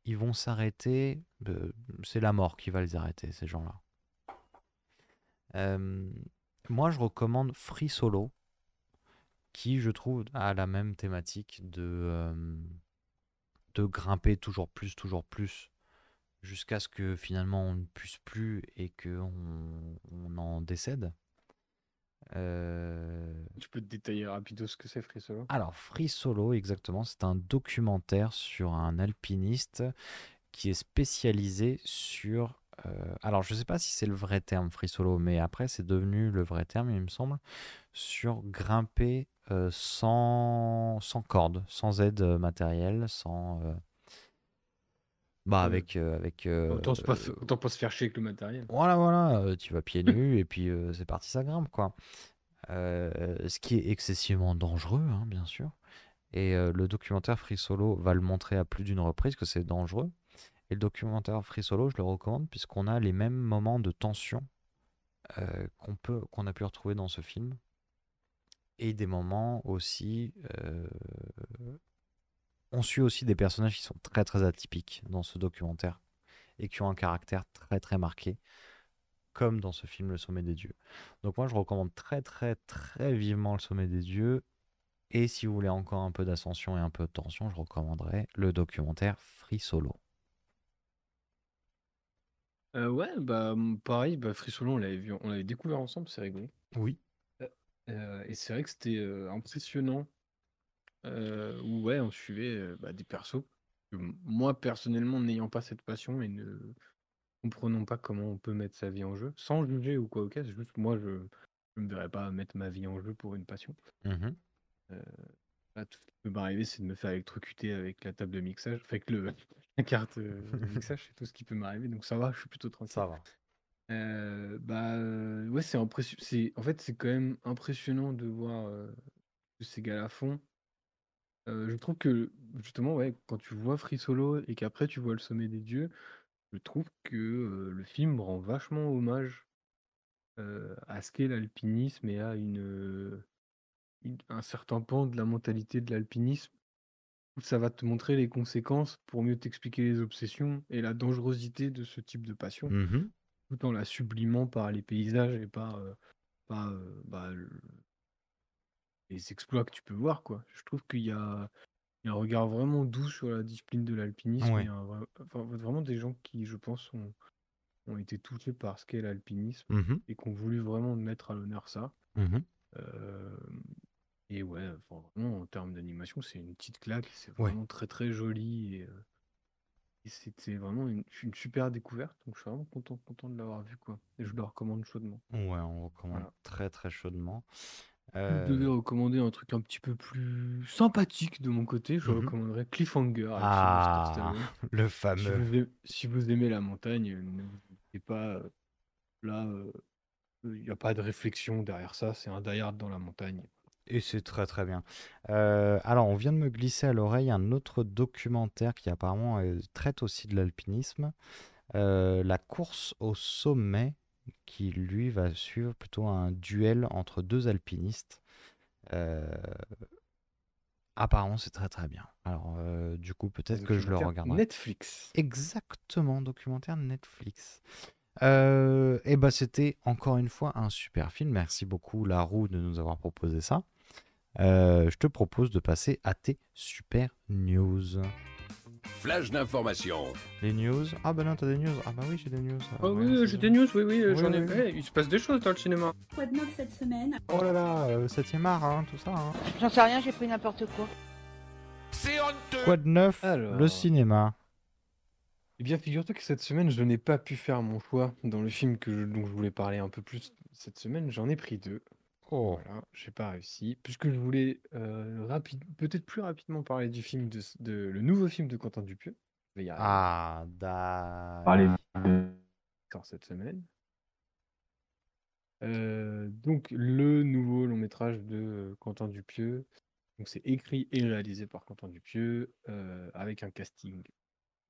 Speaker 3: ils vont s'arrêter. euh, C'est la mort qui va les arrêter, ces gens-là. Moi, je recommande Free Solo, qui, je trouve, a la même thématique de, de grimper toujours plus, toujours plus, jusqu'à ce que finalement on ne puisse plus et qu'on on en décède. Euh,
Speaker 2: Tu peux te détailler rapido ce que c'est Free Solo
Speaker 3: alors, Free Solo, exactement, c'est un documentaire sur un alpiniste qui est spécialisé sur... euh, alors, je ne sais pas si c'est le vrai terme Free Solo, mais après, c'est devenu le vrai terme, il me semble, sur grimper euh, sans, sans corde, sans aide matérielle, sans... euh, bah, avec... euh, avec euh,
Speaker 2: Autant, se pas, autant pas se faire chier avec le matériel.
Speaker 3: voilà, voilà, euh, tu vas pieds nus et puis euh, c'est parti, ça grimpe, quoi. Euh, ce qui est excessivement dangereux, hein, bien sûr. Et euh, le documentaire Free Solo va le montrer à plus d'une reprise que c'est dangereux. Et le documentaire Free Solo, je le recommande puisqu'on a les mêmes moments de tension euh, qu'on peut, qu'on a pu retrouver dans ce film. Et des moments aussi. euh, on suit aussi des personnages qui sont très très atypiques dans ce documentaire et qui ont un caractère très très marqué, comme dans ce film Le Sommet des Dieux. Donc moi je recommande très très très vivement Le Sommet des Dieux. Et si vous voulez encore un peu d'ascension et un peu de tension, je recommanderais le documentaire Free Solo.
Speaker 2: Euh, ouais, bah pareil, bah, Free Solo, on l'avait vu, on l'avait découvert ensemble, c'est rigolo.
Speaker 3: Oui.
Speaker 2: Euh, et c'est vrai que c'était euh, impressionnant. Euh, où ouais, on suivait euh, bah, des persos. que moi, personnellement, n'ayant pas cette passion et ne comprenant pas comment on peut mettre sa vie en jeu, sans juger ou quoi, ok, c'est juste moi, je ne me verrais pas mettre ma vie en jeu pour une passion.
Speaker 3: Mhm.
Speaker 2: Euh, là, tout ce qui peut m'arriver, c'est de me faire électrocuter avec la table de mixage, avec le, la carte euh, de mixage, c'est tout ce qui peut m'arriver. Donc ça va, je suis plutôt tranquille.
Speaker 3: Ça va.
Speaker 2: Euh, bah euh, ouais, c'est impression... c'est en fait c'est quand même impressionnant de voir euh, ce que ces gars-là font. Je trouve que justement ouais, quand tu vois Free Solo et qu'après tu vois le Sommet des Dieux, je trouve que le film rend vachement hommage à ce qu'est l'alpinisme et à une, une- un certain pan de la mentalité de l'alpinisme où ça va te montrer les conséquences pour mieux t'expliquer les obsessions et la dangerosité de ce type de passion,
Speaker 3: Mhm.
Speaker 2: tout en la sublimant par les paysages et par, par, bah, le- les exploits que tu peux voir, quoi. Je trouve qu'il y a, il y a un regard vraiment doux sur la discipline de l'alpinisme
Speaker 3: Ouais.
Speaker 2: et un vrai- enfin, vraiment des gens qui, je pense, ont, ont été touchés par ce qu'est l'alpinisme
Speaker 3: Mhm.
Speaker 2: et qui ont voulu vraiment mettre à l'honneur ça.
Speaker 3: Mhm.
Speaker 2: Euh, et ouais, enfin, vraiment, en termes d'animation, c'est une petite claque, c'est
Speaker 3: Ouais.
Speaker 2: vraiment très très joli et, euh, et c'était vraiment une, une super découverte. Donc je suis vraiment content, content de l'avoir vu quoi. Et je le recommande chaudement.
Speaker 3: Ouais, on recommande
Speaker 2: Voilà.
Speaker 3: très très chaudement.
Speaker 2: Devais
Speaker 3: Euh,
Speaker 2: recommander un truc un petit peu plus sympathique de mon côté, je
Speaker 3: Mhm.
Speaker 2: recommanderais Cliffhanger avec Sylvester
Speaker 3: Ah,
Speaker 2: Stallone.
Speaker 3: le
Speaker 2: Si
Speaker 3: fameux.
Speaker 2: vous, aimez, si vous aimez la montagne, euh, ne vous inquiétez pas. euh, Là, il n'y a pas de réflexion derrière ça. C'est un die hard dans la montagne.
Speaker 3: Et c'est très très bien. Euh, alors, on vient de me glisser à l'oreille un autre documentaire qui apparemment euh, traite aussi de l'alpinisme. Euh, la course au sommet, qui lui va suivre plutôt un duel entre deux alpinistes. Euh, apparemment, c'est très très bien. Alors, euh, du coup, peut-être que je le regarderai.
Speaker 2: Netflix.
Speaker 3: Exactement, documentaire Netflix. Euh, et bah c'était encore une fois un super film. Merci beaucoup Larou de nous avoir proposé ça. Je te propose de passer à tes super news.
Speaker 11: Flash d'information.
Speaker 3: Les news Ah bah non, t'as des news Ah bah oui, j'ai des news. Ah
Speaker 2: Oh
Speaker 3: ouais,
Speaker 2: oui, j'ai des news, oui, oui,
Speaker 3: Oui,
Speaker 2: j'en ai.
Speaker 3: oui.
Speaker 2: Il se passe des choses dans le cinéma.
Speaker 12: Quoi de neuf cette semaine?
Speaker 3: Oh là là, euh, 7ème art, hein, tout ça. hein.
Speaker 12: J'en sais rien, j'ai pris n'importe quoi.
Speaker 11: C'est honteux.
Speaker 3: Quoi de neuf Le
Speaker 2: Alors.
Speaker 3: cinéma?
Speaker 2: Eh bien, figure-toi que cette semaine, je n'ai pas pu faire mon choix dans le film que je- dont je voulais parler un peu plus cette semaine. J'en ai pris deux.
Speaker 3: Oh.
Speaker 2: Voilà, j'ai pas réussi. Puisque je voulais euh, rapide, peut-être plus rapidement parler du film de, de- le nouveau film de Quentin Dupieux. Je vais y arriver.
Speaker 3: Ah, da...
Speaker 2: Sort cette semaine. Euh, donc le nouveau long métrage de euh, Quentin Dupieux. Donc c'est écrit et réalisé par Quentin Dupieux euh, avec un casting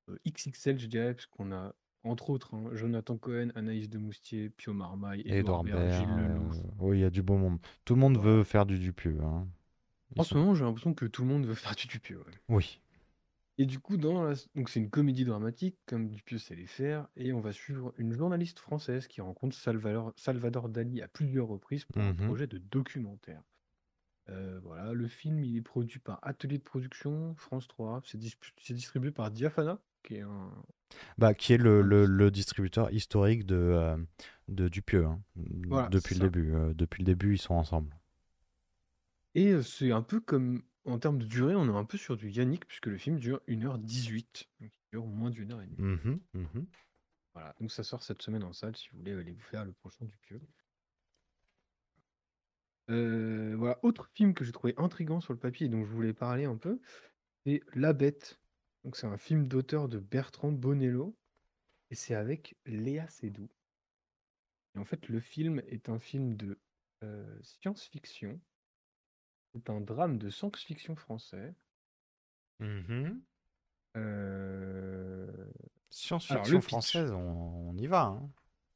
Speaker 2: euh, XXL je dirais parce qu'on a entre autres hein, Jonathan Cohen, Anaïs de Moustier, Pio Marmaille,
Speaker 3: Edouard
Speaker 2: Edouard Baird. Gilles
Speaker 3: euh. Oui, il y a du beau monde. Tout le monde veut faire du Dupieux. Hein.
Speaker 2: En
Speaker 3: sont-
Speaker 2: ce moment j'ai l'impression que tout le monde veut faire du Dupieux. ouais.
Speaker 3: Oui.
Speaker 2: Et du coup, dans la- donc c'est une comédie dramatique, comme Dupieux sait les faire, et on va suivre une journaliste française qui rencontre Salvador, Salvador Dali à plusieurs reprises pour un
Speaker 3: Mhm.
Speaker 2: projet de documentaire. Euh, voilà, le film il est produit par Atelier de Production, France 3, c'est dis- c'est distribué par Diafana, qui est un...
Speaker 3: Bah, qui est le, le- le distributeur historique de, euh, de Dupieux. hein.
Speaker 2: Voilà,
Speaker 3: depuis le
Speaker 2: ça.
Speaker 3: début. euh, depuis le début, ils sont ensemble.
Speaker 2: Et euh, c'est un peu comme, en termes de durée, on est un peu sur du Yannick, puisque le film dure 1h18, donc il dure moins d'une heure et demie.
Speaker 3: Mhm, mhm.
Speaker 2: Voilà, donc ça sort cette semaine en salle si vous voulez aller vous faire le prochain du pieu. Euh, voilà, autre film que j'ai trouvé intriguant sur le papier et dont je voulais parler un peu, c'est La Bête. Donc c'est un film d'auteur de Bertrand Bonello et c'est avec Léa Seydoux. Et en fait, le film est un film de euh, science-fiction. C'est un drame de science-fiction français.
Speaker 3: Mhm.
Speaker 2: Euh,
Speaker 3: Science-fiction française, on, on y va. hein.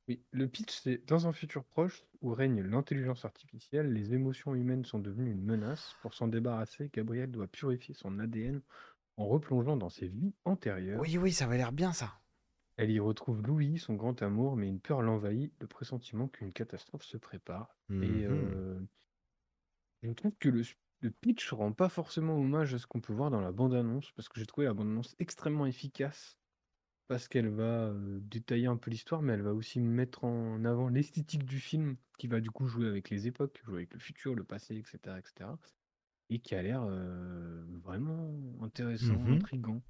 Speaker 2: Oui, le pitch, c'est dans un futur proche où règne l'intelligence artificielle, les émotions humaines sont devenues une menace. Pour s'en débarrasser, Gabriel doit purifier son ADN en replongeant dans ses vies antérieures.
Speaker 3: Oui, oui, ça va l'air bien ça.
Speaker 2: Elle y retrouve Louis, son grand amour, mais une peur l'envahit, le pressentiment qu'une catastrophe se prépare. Et
Speaker 3: Mhm.
Speaker 2: euh, je trouve que le, le pitch rend pas forcément hommage à ce qu'on peut voir dans la bande-annonce, parce que j'ai trouvé la bande-annonce extrêmement efficace, parce qu'elle va euh, détailler un peu l'histoire, mais elle va aussi mettre en avant l'esthétique du film, qui va du coup jouer avec les époques, jouer avec le futur, le passé, etc. etc. et qui a l'air euh, vraiment intéressant,
Speaker 3: Mhm.
Speaker 2: intriguant.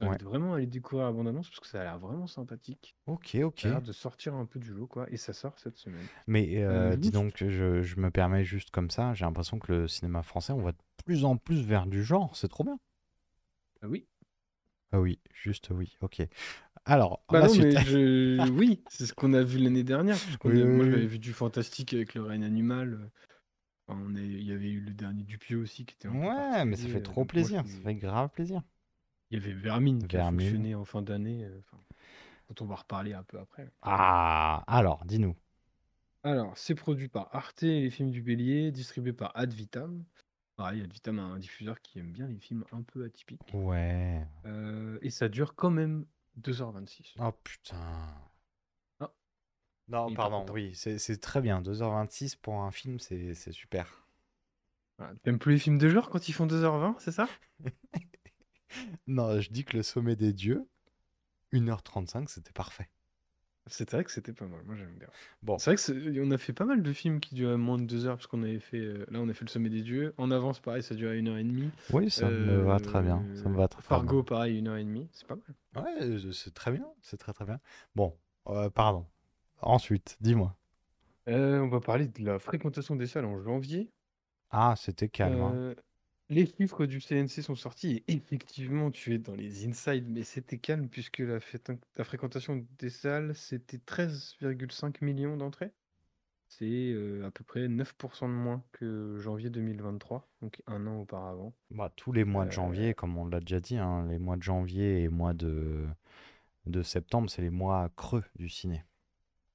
Speaker 3: Ouais.
Speaker 2: de vraiment aller découvrir la bande-annonce, parce que ça a l'air vraiment sympathique.
Speaker 3: Ok, ok.
Speaker 2: Ça a l'air de sortir un peu du lot, quoi, et ça sort cette semaine.
Speaker 3: Mais euh,
Speaker 2: Euh,
Speaker 3: dis
Speaker 2: juste-
Speaker 3: donc, je, je me permets juste comme ça, j'ai l'impression que le cinéma français, on va de plus en plus vers du genre, c'est trop bien.
Speaker 2: Ah oui
Speaker 3: Ah oui, juste oui, ok. Alors,
Speaker 2: Bah
Speaker 3: la
Speaker 2: non,
Speaker 3: suite.
Speaker 2: mais je... oui, c'est ce qu'on a vu l'année dernière. puisqu'on
Speaker 3: Oui,
Speaker 2: a- Moi,
Speaker 3: oui.
Speaker 2: j'avais vu du fantastique avec le règne animal. Enfin, on est... Il y avait eu le dernier Dupieux aussi qui était un peu
Speaker 3: Ouais, mais ça fait
Speaker 2: euh,
Speaker 3: trop
Speaker 2: moi,
Speaker 3: plaisir, ça fait grave plaisir.
Speaker 2: Il y avait Vermine qui a
Speaker 3: Vermine.
Speaker 2: fonctionné en fin d'année. euh, enfin, dont on va reparler un peu après.
Speaker 3: Ah, alors, dis-nous.
Speaker 2: Alors, c'est produit par Arte et les films du Bélier, distribué par Ad Vitam. Pareil, Ad Vitam a un diffuseur qui aime bien les films un peu atypiques.
Speaker 3: Ouais.
Speaker 2: Euh, et ça dure quand même 2h26.
Speaker 3: Oh putain.
Speaker 2: Ah.
Speaker 3: Non,
Speaker 2: Il
Speaker 3: pardon, oui, c'est très bien. 2h26 pour un film, c'est super.
Speaker 2: Voilà. T'aimes plus les films de genre quand ils font 2h20, c'est ça?
Speaker 3: Non, je dis que le sommet des dieux, 1h35, c'était parfait.
Speaker 2: C'est vrai que c'était pas mal, moi j'aime bien.
Speaker 3: Bon.
Speaker 2: C'est vrai que c'est- on a fait pas mal de films qui duraient moins de 2 heures, parce qu'on avait fait. euh, là, on a fait Le Sommet des Dieux. En avance, pareil, ça durait 1h30.
Speaker 3: Oui, ça me va très bien. Ça me va très,
Speaker 2: Fargo, pareil, 1h30. C'est pas mal.
Speaker 3: Ouais, euh, c'est très bien. C'est très très bien. Bon, euh, pardon. Ensuite, dis-moi.
Speaker 2: Euh, on va parler de la fréquentation des salles en janvier.
Speaker 3: Ah, c'était calme. hein.
Speaker 2: Euh, les chiffres du CNC sont sortis et effectivement, tu es dans les inside, mais c'était calme puisque la, fête- la fréquentation des salles, c'était 13,5 millions d'entrées. C'est euh, à peu près 9% de moins que janvier 2023, donc un an auparavant.
Speaker 3: Bah, tous les mois de
Speaker 2: Euh,
Speaker 3: janvier, comme on l'a déjà dit, hein, les mois de janvier et mois de, de septembre, c'est les mois creux du ciné.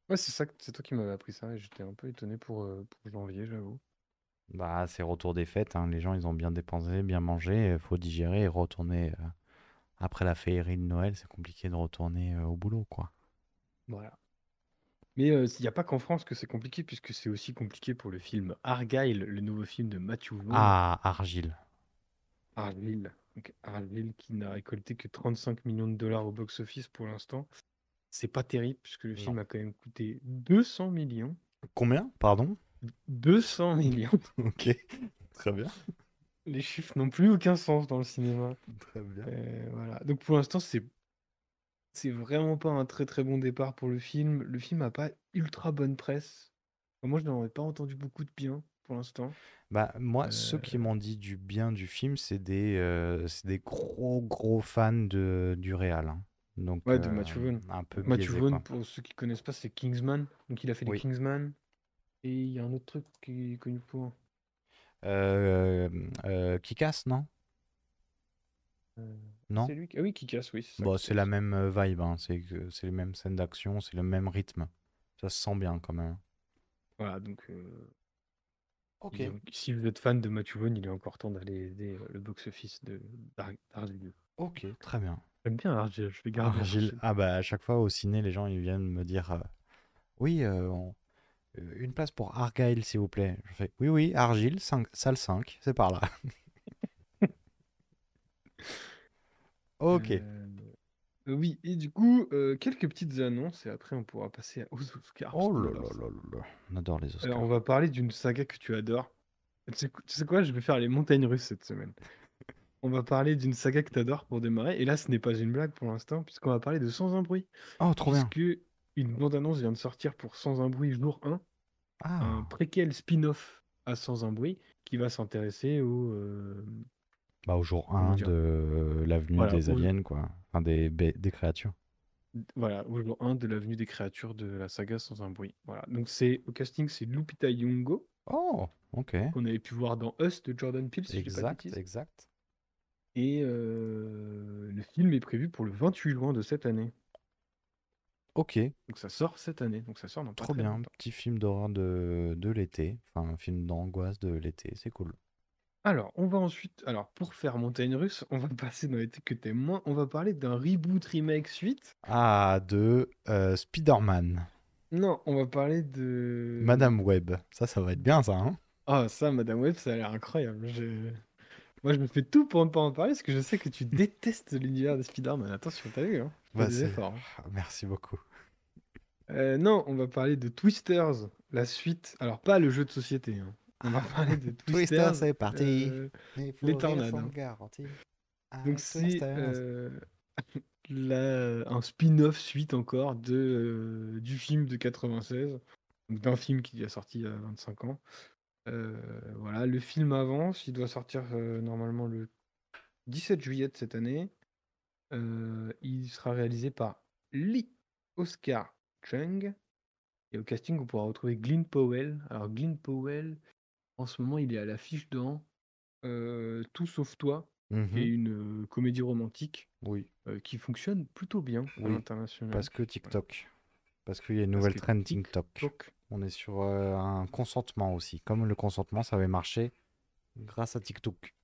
Speaker 2: Ouais, c'est ça, que- c'est toi qui m'avais appris ça et j'étais un peu étonné pour, euh, pour janvier, j'avoue.
Speaker 3: Bah, c'est retour des fêtes. hein, Les gens, ils ont bien dépensé, bien mangé. Il faut digérer et retourner. euh, après la féerie de Noël, c'est compliqué de retourner euh, au boulot, quoi.
Speaker 2: Voilà. Mais euh, il n'y a pas qu'en France que c'est compliqué, puisque c'est aussi compliqué pour le film Argyle, le nouveau film de Matthew Vaughn.
Speaker 3: Ah, Argile.
Speaker 2: Argyle. Donc Argyle qui n'a récolté que 35 millions de dollars au box-office pour l'instant. C'est pas terrible, puisque le film a quand même coûté 200 millions.
Speaker 3: Combien Pardon?
Speaker 2: 200 millions.
Speaker 3: Ok, très bien.
Speaker 2: Les chiffres n'ont plus aucun sens dans le cinéma.
Speaker 3: Très bien.
Speaker 2: Euh, voilà. Donc pour l'instant, c'est c'est vraiment pas un très très bon départ pour le film. Le film a pas ultra bonne presse. Enfin, moi, je n'en ai pas entendu beaucoup de bien pour l'instant.
Speaker 3: Bah, moi, ceux
Speaker 2: Euh.
Speaker 3: qui m'ont dit du bien du film, c'est des, euh, c'est des gros, gros fans de, du réal. hein. Donc,
Speaker 2: Ouais, de
Speaker 3: euh,
Speaker 2: Matthew Vaughn.
Speaker 3: un peu
Speaker 2: Matthew
Speaker 3: biaisé,
Speaker 2: Vaughn, pour ceux qui connaissent pas, c'est Kingsman. Donc il a fait les
Speaker 3: Oui.
Speaker 2: Kingsman. Et il y a un autre truc qui est connu pour.
Speaker 3: Euh, euh, Kick-Ass, non?
Speaker 2: Euh,
Speaker 3: Non?
Speaker 2: C'est lui qui... Ah oui, qui casse, oui. c'est
Speaker 3: Bon, c'est la même euh, vibe, hein, C'est c'est les mêmes scènes d'action, c'est le même rythme. Ça se sent bien quand même.
Speaker 2: Voilà, donc. euh,
Speaker 3: Ok.
Speaker 2: Si vous êtes fan de Matthew Vaughn, il est encore temps d'aller aider euh, le box-office de d'Ar- d'Argyle.
Speaker 3: Ok, très bien.
Speaker 2: J'aime bien Argyle, je vais garder
Speaker 3: Argile.
Speaker 2: Argyle.
Speaker 3: Ah bah à chaque fois au ciné, les gens ils viennent me dire euh, oui, euh, on- euh, une place pour Argyle s'il vous plaît. Je fais oui oui, Argile, 5, salle 5, c'est par là. ok.
Speaker 2: Euh, oui, et du coup, euh, quelques petites annonces et après on pourra passer aux Oscars. parce
Speaker 3: Oh
Speaker 2: qu'on
Speaker 3: là
Speaker 2: adore
Speaker 3: là
Speaker 2: ça.
Speaker 3: là là là. On adore les Oscars.
Speaker 2: Alors, on va parler d'une saga que tu adores. Tu sais, tu sais quoi, je vais faire les montagnes russes cette semaine. On va parler d'une saga que tu adores pour démarrer. Et là, ce n'est pas une blague pour l'instant, puisqu'on va parler de Sans un bruit.
Speaker 3: Oh, trop bien.
Speaker 2: Puisque une bande-annonce vient de sortir pour Sans un bruit jour 1,
Speaker 3: Ah.
Speaker 2: un préquel spin-off à Sans un bruit qui va s'intéresser au. euh,
Speaker 3: Bah au jour
Speaker 2: comment
Speaker 3: 1
Speaker 2: dire
Speaker 3: de l'avenue
Speaker 2: Voilà,
Speaker 3: des aliens quoi. Enfin des, des créatures.
Speaker 2: Voilà, au jour 1 de l'avenue des créatures de la saga Sans un bruit. Voilà. Donc, c'est au casting, c'est Lupita Nyong'o,
Speaker 3: Oh, ok.
Speaker 2: qu'on avait pu voir dans Us de Jordan Peele, si je dis pas de
Speaker 3: Exact, exact.
Speaker 2: Et le film est prévu pour le 28 juin de cette année.
Speaker 3: Ok,
Speaker 2: Donc ça sort cette année, donc ça sort dans pas
Speaker 3: trop
Speaker 2: très
Speaker 3: bien.
Speaker 2: longtemps.
Speaker 3: Petit film d'horreur de, de l'été. Enfin, un film d'angoisse de l'été, c'est cool.
Speaker 2: Alors, on va ensuite, alors pour faire Montagne Russe, on va passer dans les trucs que t'aimes moins. On va parler d'un reboot, remake, suite.
Speaker 3: Ah, de Spider-Man.
Speaker 2: Non, on va parler de...
Speaker 3: Madame Web. Ça, ça va être bien ça, hein
Speaker 2: Ah, ça, Madame Web, ça a l'air incroyable. Je- Moi, je me fais tout pour ne pas en parler, parce que je sais que tu détestes l'univers de Spider-Man. Attention, t'as vu, hein
Speaker 3: Bah,
Speaker 2: des
Speaker 3: c'est-
Speaker 2: efforts. hein.
Speaker 3: Ah, Merci beaucoup.
Speaker 2: Euh, non, on va parler de Twisters, la suite. Alors, pas le jeu de société. hein. On va parler de Twisters.
Speaker 3: Twister, c'est parti.
Speaker 2: euh, les tornades. hein.
Speaker 3: Avec
Speaker 2: Donc c'est
Speaker 3: Twisters.
Speaker 2: euh, un spin-off suite encore de, euh, du film de 96, donc d'un film qui est sorti il y a 25 ans. Euh, voilà, le film avance, il doit sortir euh, normalement le 17 juillet de cette année. Euh, il sera réalisé par Lee Oscar Chung. Et au casting, on pourra retrouver Glyn Powell. Alors Glyn Powell, en ce moment, il est à l'affiche dans Tout sauf toi,
Speaker 3: Mhm.
Speaker 2: et une euh, comédie romantique
Speaker 3: Oui,
Speaker 2: qui fonctionne plutôt bien à
Speaker 3: Oui,
Speaker 2: l'international.
Speaker 3: parce que TikTok. Parce qu'il y a une nouvelle trend TikTok.
Speaker 2: TikTok.
Speaker 3: On est sur euh, un consentement aussi. Comme le consentement, ça avait marché, grâce à TikTok.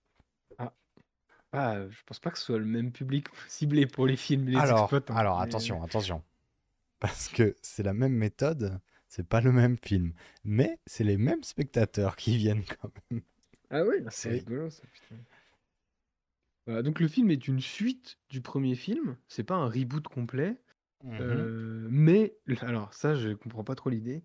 Speaker 2: Ah, je pense pas que ce soit le même public ciblé pour les films les
Speaker 3: Alors,
Speaker 2: exploitants.
Speaker 3: alors attention, attention. Parce que c'est la même méthode, c'est pas le même film. Mais c'est les mêmes spectateurs qui viennent quand même.
Speaker 2: Ah ouais, c'est
Speaker 3: Oui.
Speaker 2: rigolo ça, putain. Voilà, donc le film est une suite du premier film, c'est pas un reboot complet,
Speaker 3: Mhm.
Speaker 2: euh, mais alors ça je comprends pas trop l'idée.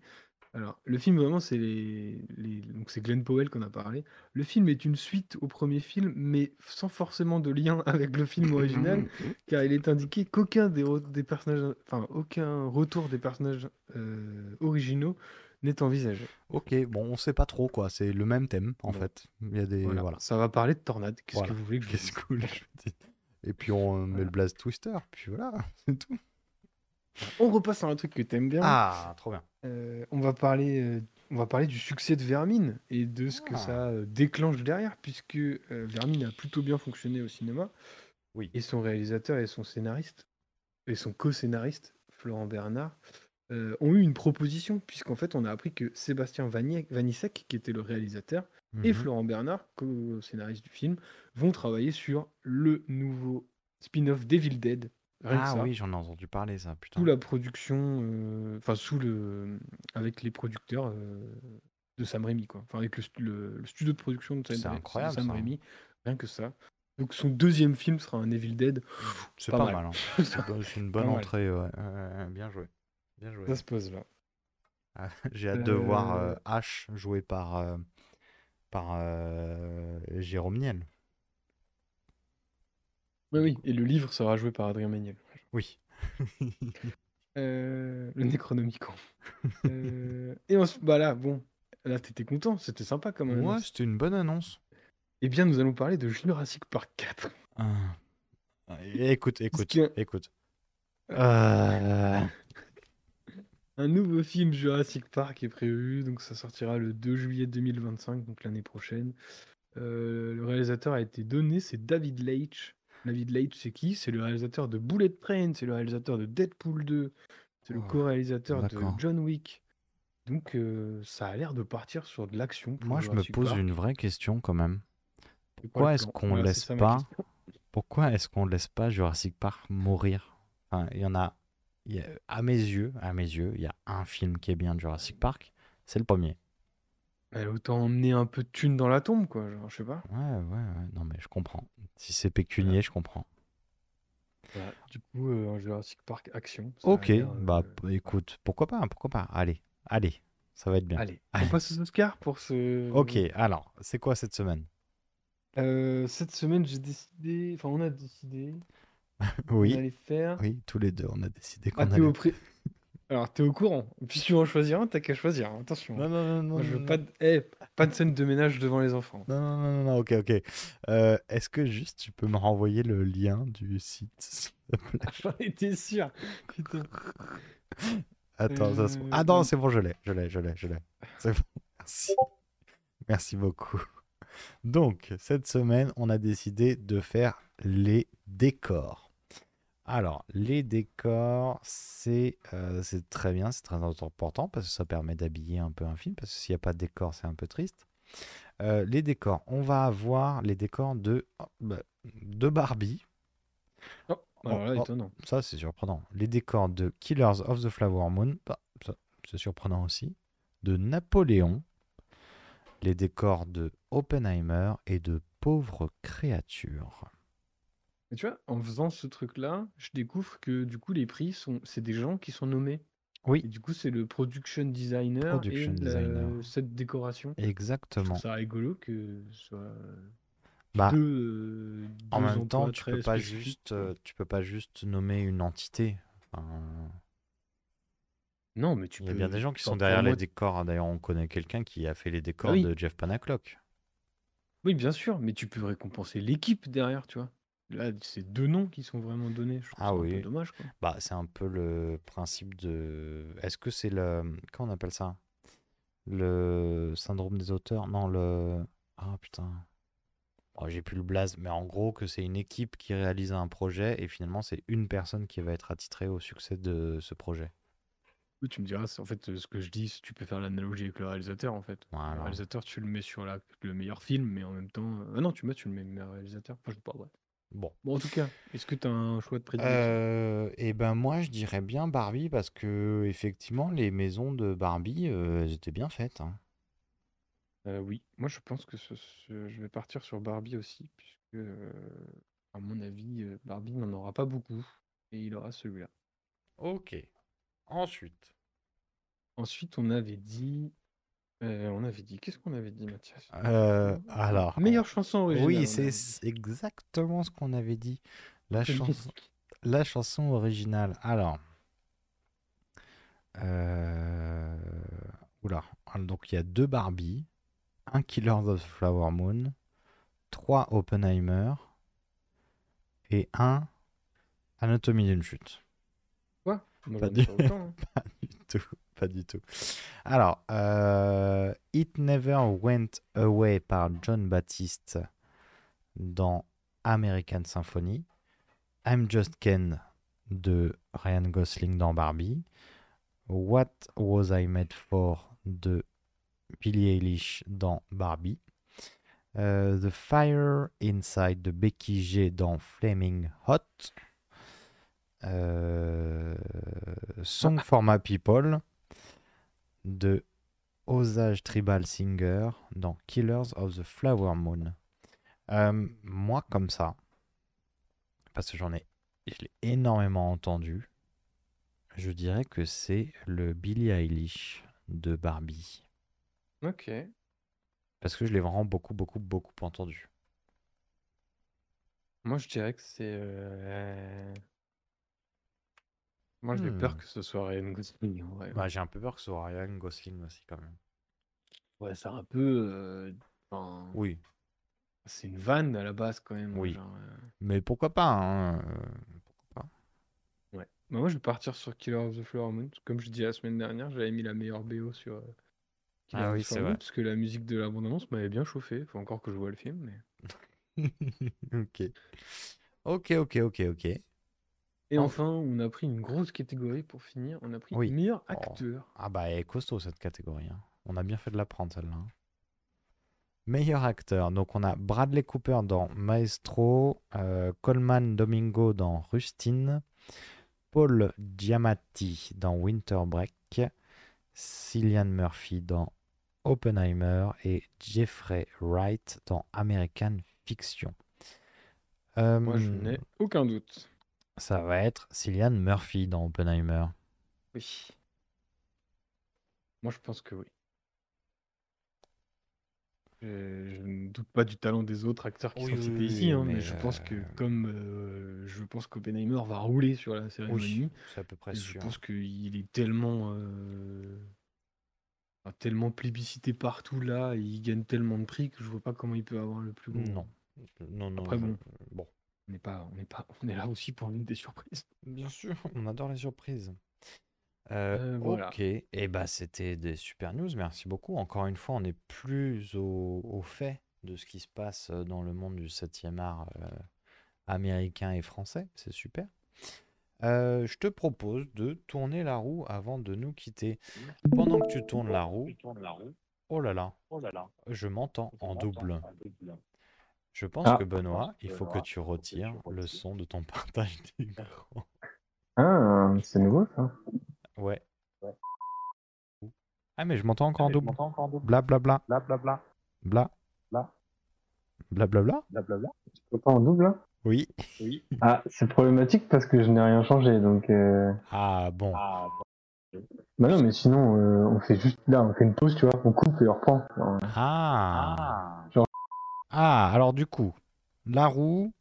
Speaker 2: Alors le film vraiment c'est les, les- donc c'est Glenn Powell qu'on a parlé. Le film est une suite au premier film, mais sans forcément de lien avec le film original, car il est indiqué qu'aucun des, re- des personnages, enfin aucun retour des personnages euh, originaux n'est envisagé.
Speaker 3: Ok, bon, on sait pas trop quoi, c'est le même thème en
Speaker 2: Bon.
Speaker 3: fait. Il y a des.
Speaker 2: Voilà,
Speaker 3: Voilà.
Speaker 2: ça va parler de tornade. Qu'est-ce
Speaker 3: Voilà.
Speaker 2: que vous voulez que je
Speaker 3: Qu'est-ce
Speaker 2: dise
Speaker 3: que vous voulez que je vous dise? Et puis on met le Blast Twister, puis voilà, c'est tout.
Speaker 2: On repasse sur un truc que t'aimes bien.
Speaker 3: Ah, trop bien.
Speaker 2: Euh, on va parler, euh, on va parler du succès de Vermine et de ce que
Speaker 3: Ah.
Speaker 2: ça euh, déclenche derrière, puisque Vermine a plutôt bien fonctionné au cinéma.
Speaker 3: Oui.
Speaker 2: Et son réalisateur et son scénariste et son co-scénariste Florent Bernard ont eu une proposition, puisqu'en fait on a appris que Sébastien Vanissek, qui était le réalisateur, et
Speaker 3: Mhm.
Speaker 2: Florent Bernard, co-scénariste du film, vont travailler sur le nouveau spin-off Devil Dead. Rien que
Speaker 3: Ah
Speaker 2: ça
Speaker 3: oui, j'en ai entendu parler ça, putain.
Speaker 2: sous la production, euh, enfin sous le, avec les producteurs euh, de Sam Raimi, quoi. Enfin avec le, le- le studio de production de Sam,
Speaker 3: C'est
Speaker 2: de
Speaker 3: incroyable,
Speaker 2: Sam
Speaker 3: ça.
Speaker 2: Raimi, rien que ça. Donc son deuxième film sera un Evil Dead.
Speaker 3: C'est
Speaker 2: pas
Speaker 3: pas,
Speaker 2: mal.
Speaker 3: mal. hein. C'est une bonne
Speaker 2: mal.
Speaker 3: entrée, ouais. Ouais, bien joué. Bien joué.
Speaker 2: Ça se pose là.
Speaker 3: Ah, J'ai hâte de voir
Speaker 2: Euh,
Speaker 3: euh, Ash joué par, euh, par euh, Jérôme Niel.
Speaker 2: Oui, oui. Et le livre sera joué par Adrien Méniel.
Speaker 3: Oui.
Speaker 2: Euh, le Necronomicon. Euh, et bah là, bon, là t'étais content, c'était sympa comme
Speaker 3: Ouais,
Speaker 2: annonce.
Speaker 3: c'était une bonne annonce.
Speaker 2: Eh bien, nous allons parler de Jurassic Park 4.
Speaker 3: Ah. Écoute, écoute,
Speaker 2: a-
Speaker 3: écoute.
Speaker 2: Euh, Un nouveau film Jurassic Park est prévu, donc ça sortira le 2 juillet 2025, donc l'année prochaine. Euh, le réalisateur a été donné, c'est David Leitch. David Leitch, c'est qui? C'est le réalisateur de Bullet Train, c'est le réalisateur de Deadpool 2, c'est le
Speaker 3: Oh,
Speaker 2: co-réalisateur de. John Wick. Donc euh, ça a l'air de partir sur de l'action.
Speaker 3: Moi, je me pose une vraie question quand même. Pourquoi est-ce qu'on
Speaker 2: c'est
Speaker 3: laisse
Speaker 2: ça
Speaker 3: pas. Pourquoi est-ce qu'on laisse pas Jurassic Park mourir? Enfin, il y en a, y a- à mes yeux, à mes yeux, il y a un film qui est bien de Jurassic Park, c'est le premier.
Speaker 2: Elle autant emmener un peu de thunes dans la tombe, quoi. Genre, je sais pas.
Speaker 3: Ouais, ouais, ouais. Non, mais je comprends. Si c'est pécunier, je comprends.
Speaker 2: Voilà. Du coup, euh, un Jurassic Park action. ça a
Speaker 3: Ok,
Speaker 2: l'air, euh,
Speaker 3: bah p- écoute, pourquoi pas, pourquoi pas. Allez, allez, ça va être bien.
Speaker 2: Allez, on passe aux Oscars pour ce.
Speaker 3: Ok, alors, c'est quoi cette semaine?
Speaker 2: Euh, cette semaine, j'ai décidé. Enfin, on a décidé. qu'on
Speaker 3: Oui,
Speaker 2: allait faire.
Speaker 3: oui, tous les deux, on a décidé qu'on allait.
Speaker 2: Alors, t'es au courant. Puis si tu veux en choisir un, t'as qu'à choisir. hein, Attention.
Speaker 3: Non, non, non, non,
Speaker 2: Moi, je veux
Speaker 3: non,
Speaker 2: pas de... eh, pas de scène de ménage devant les enfants.
Speaker 3: Non, non, non, non, non, ok, ok. Euh, Est-ce que juste tu peux me renvoyer le lien du site s'il te plaît?
Speaker 2: J'en étais sûr. Putain.
Speaker 3: Attends, ça se-
Speaker 2: Euh,
Speaker 3: Ah non, c'est bon, je l'ai, je l'ai, je l'ai, je l'ai. C'est bon, merci. Merci beaucoup. Donc, cette semaine, on a décidé de faire les décors. Alors, les décors, c'est euh, c'est très bien, c'est très important parce que ça permet d'habiller un peu un film, parce que s'il n'y a pas de décor, c'est un peu triste. Euh, les décors, on va avoir les décors de, oh, bah, de Barbie.
Speaker 2: Oh, alors là,
Speaker 3: oh,
Speaker 2: étonnant.
Speaker 3: ça, c'est surprenant. Les décors de Killers of the Flower Moon, bah, c'est surprenant aussi. De Napoléon. Les décors de Oppenheimer et de Pauvres créatures.
Speaker 2: Mais tu vois, en faisant ce truc-là, je découvre que du coup, les prix sont. C'est des gens qui sont nommés.
Speaker 3: Oui.
Speaker 2: Et du coup, c'est le production designer
Speaker 3: Production
Speaker 2: et la-
Speaker 3: designer.
Speaker 2: cette décoration. Je
Speaker 3: Exactement.
Speaker 2: ça rigolo que ce soit
Speaker 3: Bah,
Speaker 2: deux, euh,
Speaker 3: en
Speaker 2: deux
Speaker 3: même temps,
Speaker 2: emplois
Speaker 3: tu
Speaker 2: très
Speaker 3: peux pas
Speaker 2: spécifiques,
Speaker 3: juste, euh, tu peux pas juste nommer une entité. Enfin,
Speaker 2: Non, mais tu
Speaker 3: il y a
Speaker 2: peux.
Speaker 3: bien des gens qui
Speaker 2: enfin,
Speaker 3: sont
Speaker 2: pour
Speaker 3: derrière les
Speaker 2: moi-
Speaker 3: décors. D'ailleurs, on connaît quelqu'un qui a fait les décors
Speaker 2: oui.
Speaker 3: de Jeff Panaclock.
Speaker 2: Oui, bien sûr, mais tu peux récompenser l'équipe derrière, tu vois. Là, c'est deux noms qui sont vraiment donnés. Je trouve
Speaker 3: Ah
Speaker 2: ça un
Speaker 3: oui.
Speaker 2: peu dommage, quoi.
Speaker 3: Bah, c'est un peu le principe de. Est-ce que c'est le. Comment on appelle ça? Le syndrome des auteurs? Non, le. Ah putain. Bon, J'ai plus le blaze, mais en gros, que c'est une équipe qui réalise un projet et finalement, c'est une personne qui va être attitrée au succès de ce projet.
Speaker 2: Oui, tu me diras, en fait ce que je dis, tu peux faire l'analogie avec le réalisateur en fait. Le réalisateur, tu le mets sur la, le meilleur film, mais en même temps. euh, Ah non, tu mets, tu le mets meilleur réalisateur. Enfin, je sais pas, ouais.
Speaker 3: Bon.
Speaker 2: Bon, en tout cas, est-ce que tu as un choix de prédilection?
Speaker 3: Euh, et ben moi je dirais bien Barbie parce que effectivement les maisons de Barbie euh, elles étaient bien faites. hein.
Speaker 2: Euh, oui, moi je pense que ce- ce- je vais partir sur Barbie aussi, puisque, euh, à mon avis, euh, Barbie n'en aura pas beaucoup, et il aura celui-là.
Speaker 3: Ok. Ensuite.
Speaker 2: Ensuite, on avait dit. Euh, on avait dit. Qu'est-ce qu'on avait dit, Mathias?
Speaker 3: Euh, alors.
Speaker 2: Meilleure chanson originale.
Speaker 3: Oui, c'est exactement ce qu'on avait dit. La, chanson, la chanson originale. Alors. Euh... Oula. Donc il y a deux Barbie, un Killer of Flower Moon, trois Oppenheimer et un Anatomie d'une chute.
Speaker 2: Quoi?
Speaker 3: Pas du...
Speaker 2: hein.
Speaker 3: pas du tout. Pas du tout. Alors, euh, It Never Went Away par John Baptiste dans American Symphony. I'm Just Ken de Ryan Gosling dans Barbie. What Was I Made For de Billie Eilish dans Barbie. Euh, The Fire Inside de Becky G dans Flaming Hot. Euh, Song for My People de Osage Tribal Singer dans Killers of the Flower Moon. Euh, moi, comme ça, parce que j'en ai, je l'ai énormément entendu, je dirais que c'est le Billie Eilish de Barbie.
Speaker 2: Ok.
Speaker 3: Parce que je l'ai vraiment beaucoup, beaucoup, beaucoup entendu.
Speaker 2: Moi, je dirais que c'est. euh, Moi, j'ai
Speaker 3: Hmm.
Speaker 2: peur que ce soit Ryan Gosling. en vrai.
Speaker 3: Bah, J'ai un peu peur que ce soit Ryan Gosling aussi, quand même.
Speaker 2: Ouais, c'est un peu. euh, enfin,
Speaker 3: Oui,
Speaker 2: C'est une vanne à la base, quand même.
Speaker 3: Oui.
Speaker 2: genre, euh,
Speaker 3: mais pourquoi pas hein, euh, pourquoi pas.
Speaker 2: Ouais. Bah, moi, je vais partir sur Killer of the Flower Moon. Comme je disais la semaine dernière, j'avais mis la meilleure BO sur euh, Killer
Speaker 3: Ah
Speaker 2: of the
Speaker 3: oui, c'est
Speaker 2: Flower Moon,
Speaker 3: vrai.
Speaker 2: parce que la musique de la bande-annonce m'avait bien chauffé. Faut encore que je vois le film, mais.
Speaker 3: ok. Ok, ok, ok, ok.
Speaker 2: Et
Speaker 3: En-
Speaker 2: enfin, on a pris une grosse catégorie pour finir. On a pris
Speaker 3: Oui.
Speaker 2: meilleur
Speaker 3: Oh.
Speaker 2: acteur.
Speaker 3: Ah bah, elle est costaud cette catégorie. hein. On a bien fait de la prendre celle-là. hein. Meilleur acteur. Donc on a Bradley Cooper dans Maestro, euh, Coleman Domingo dans Rustin, Paul Giamatti dans Winter Break, Cillian Murphy dans Oppenheimer et Jeffrey Wright dans American Fiction.
Speaker 2: Moi, je
Speaker 3: Euh,
Speaker 2: n'ai aucun doute.
Speaker 3: Ça va être Cillian Murphy dans Oppenheimer.
Speaker 2: Oui. Moi, je pense que oui. Je, je ne doute pas du talent des autres acteurs qui
Speaker 3: Oui,
Speaker 2: sont
Speaker 3: oui,
Speaker 2: cités
Speaker 3: oui,
Speaker 2: ici, hein, mais,
Speaker 3: mais,
Speaker 2: je pense que
Speaker 3: euh,
Speaker 2: comme euh, je pense qu'Oppenheimer va rouler sur la cérémonie,
Speaker 3: c'est à peu près
Speaker 2: je pense qu'il est tellement, euh, enfin, tellement plébiscité partout là, et il gagne tellement de prix que je vois pas comment il peut avoir le plus gros.
Speaker 3: Non. Non, non.
Speaker 2: Après,
Speaker 3: je-
Speaker 2: bon.
Speaker 3: bon.
Speaker 2: On n'est pas, on n'est pas, on est là aussi pour une des surprises.
Speaker 3: Bien sûr, on adore les surprises. Euh,
Speaker 2: Euh, voilà.
Speaker 3: Ok, et bah c'était des super news, merci beaucoup. Encore une fois, on est plus au, au fait de ce qui se passe euh, dans le monde du 7e art euh, américain et français, c'est super. Euh, je te propose de tourner la roue avant de nous quitter. Pendant que tu tournes la roue, oh là là, je m'entends en double. Je pense
Speaker 13: Ah.
Speaker 3: que Benoît, il faut que tu retires le son de ton partage d'écran.
Speaker 13: Ah, c'est nouveau ça.
Speaker 3: Ouais. Ah, mais je m'entends encore en double. Bla bla bla.
Speaker 13: Bla bla bla.
Speaker 3: Bla.
Speaker 13: Bla.
Speaker 3: Bla bla bla.
Speaker 13: Bla bla bla. Tu peux pas en double là
Speaker 3: Oui.
Speaker 13: Ah, c'est problématique parce que je n'ai rien changé donc. Euh...
Speaker 3: Ah bon.
Speaker 13: Bah non, mais sinon, euh, on fait juste là, on fait une pause, tu vois, on coupe et on reprend.
Speaker 3: Ah.
Speaker 13: Genre-
Speaker 3: Ah, alors du coup, la roue,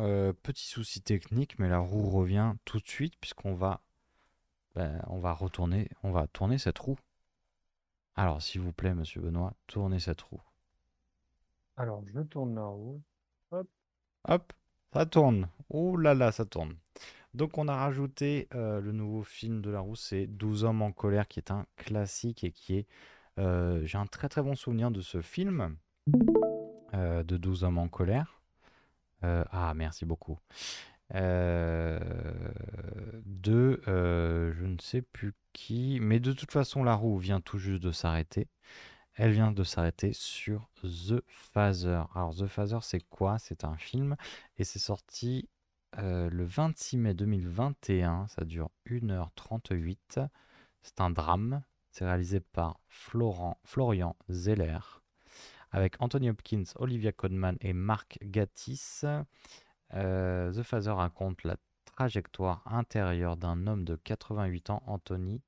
Speaker 3: euh, petit souci technique, mais la roue revient tout de suite puisqu'on va, ben, on va retourner, on va tourner cette roue. Alors, s'il vous plaît, Monsieur Benoît, tournez cette roue.
Speaker 2: Alors, je tourne la roue. Hop.
Speaker 3: Hop, ça tourne. Oh là là, ça tourne. Donc on a rajouté euh, le nouveau film de la roue, c'est 12 hommes en colère, qui est un classique et qui est... euh, J'ai un très très bon souvenir de ce film, euh, de 12 hommes en colère. Euh, ah, merci beaucoup. euh, de je ne sais plus qui, mais de toute façon la roue vient tout juste de s'arrêter. Elle vient de s'arrêter sur The Phaser. Alors The Phaser c'est quoi? C'est un film et c'est sorti le 26 mai 2021. Ça dure 1h38. C'est un drame. C'est réalisé par Florent, Florian Zeller avec Anthony Hopkins, Olivia Colman et Mark Gatiss. Euh, The Phaser raconte la trajectoire intérieure d'un homme de 88 ans, Anthony,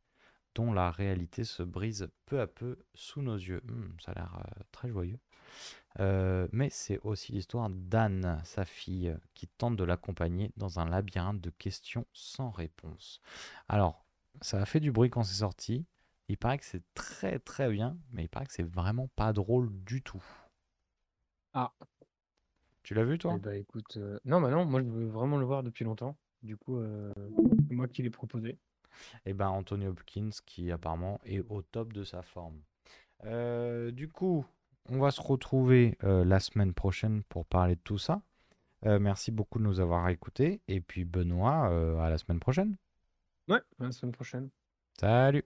Speaker 3: dont la réalité se brise peu à peu sous nos yeux. Hmm, ça a l'air euh, très joyeux. Euh, mais c'est aussi l'histoire d'Anne, sa fille, qui tente de l'accompagner dans un labyrinthe de questions sans réponse. Alors, ça a fait du bruit quand c'est sorti. Il paraît que c'est très très bien, mais il paraît que c'est vraiment pas drôle du tout.
Speaker 2: Ah.
Speaker 3: Tu l'as vu toi?
Speaker 2: Eh bah écoute, euh, non, bah non, moi je veux vraiment le voir depuis longtemps. Du coup, euh, c'est moi qui l'ai proposé.
Speaker 3: Et ben Anthony Hopkins qui apparemment est au top de sa forme. Euh, du coup, on va se retrouver euh, la semaine prochaine pour parler de tout ça. Euh, merci beaucoup de nous avoir écoutés. Et puis Benoît, euh, à la semaine prochaine.
Speaker 2: Ouais, à la semaine prochaine.
Speaker 3: Salut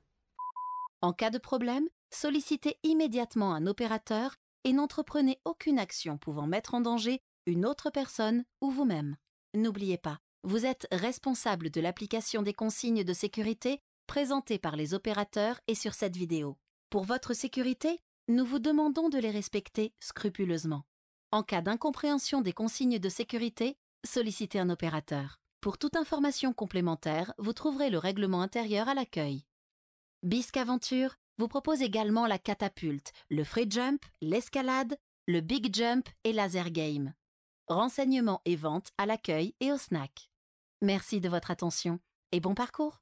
Speaker 1: En cas de problème, sollicitez immédiatement un opérateur et n'entreprenez aucune action pouvant mettre en danger une autre personne ou vous-même. N'oubliez pas, vous êtes responsable de l'application des consignes de sécurité présentées par les opérateurs et sur cette vidéo. Pour votre sécurité, nous vous demandons de les respecter scrupuleusement. En cas d'incompréhension des consignes de sécurité, sollicitez un opérateur. Pour toute information complémentaire, vous trouverez le règlement intérieur à l'accueil. Bisque Aventure vous propose également la catapulte, le free jump, l'escalade, le big jump et laser game. Renseignements et ventes à l'accueil et au snack. Merci de votre attention et bon parcours